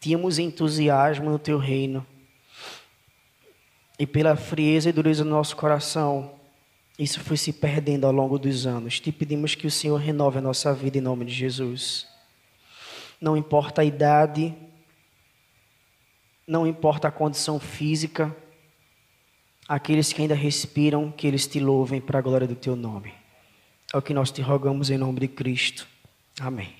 [SPEAKER 1] tínhamos entusiasmo no teu reino e pela frieza e dureza do nosso coração,
[SPEAKER 2] Isso foi se perdendo ao longo dos anos. Te pedimos que o Senhor renove a nossa vida em nome de Jesus. Não importa a idade, não importa a condição física, aqueles que ainda respiram, que eles te louvem para a glória do teu nome. É o que nós te rogamos em nome de Cristo. Amém.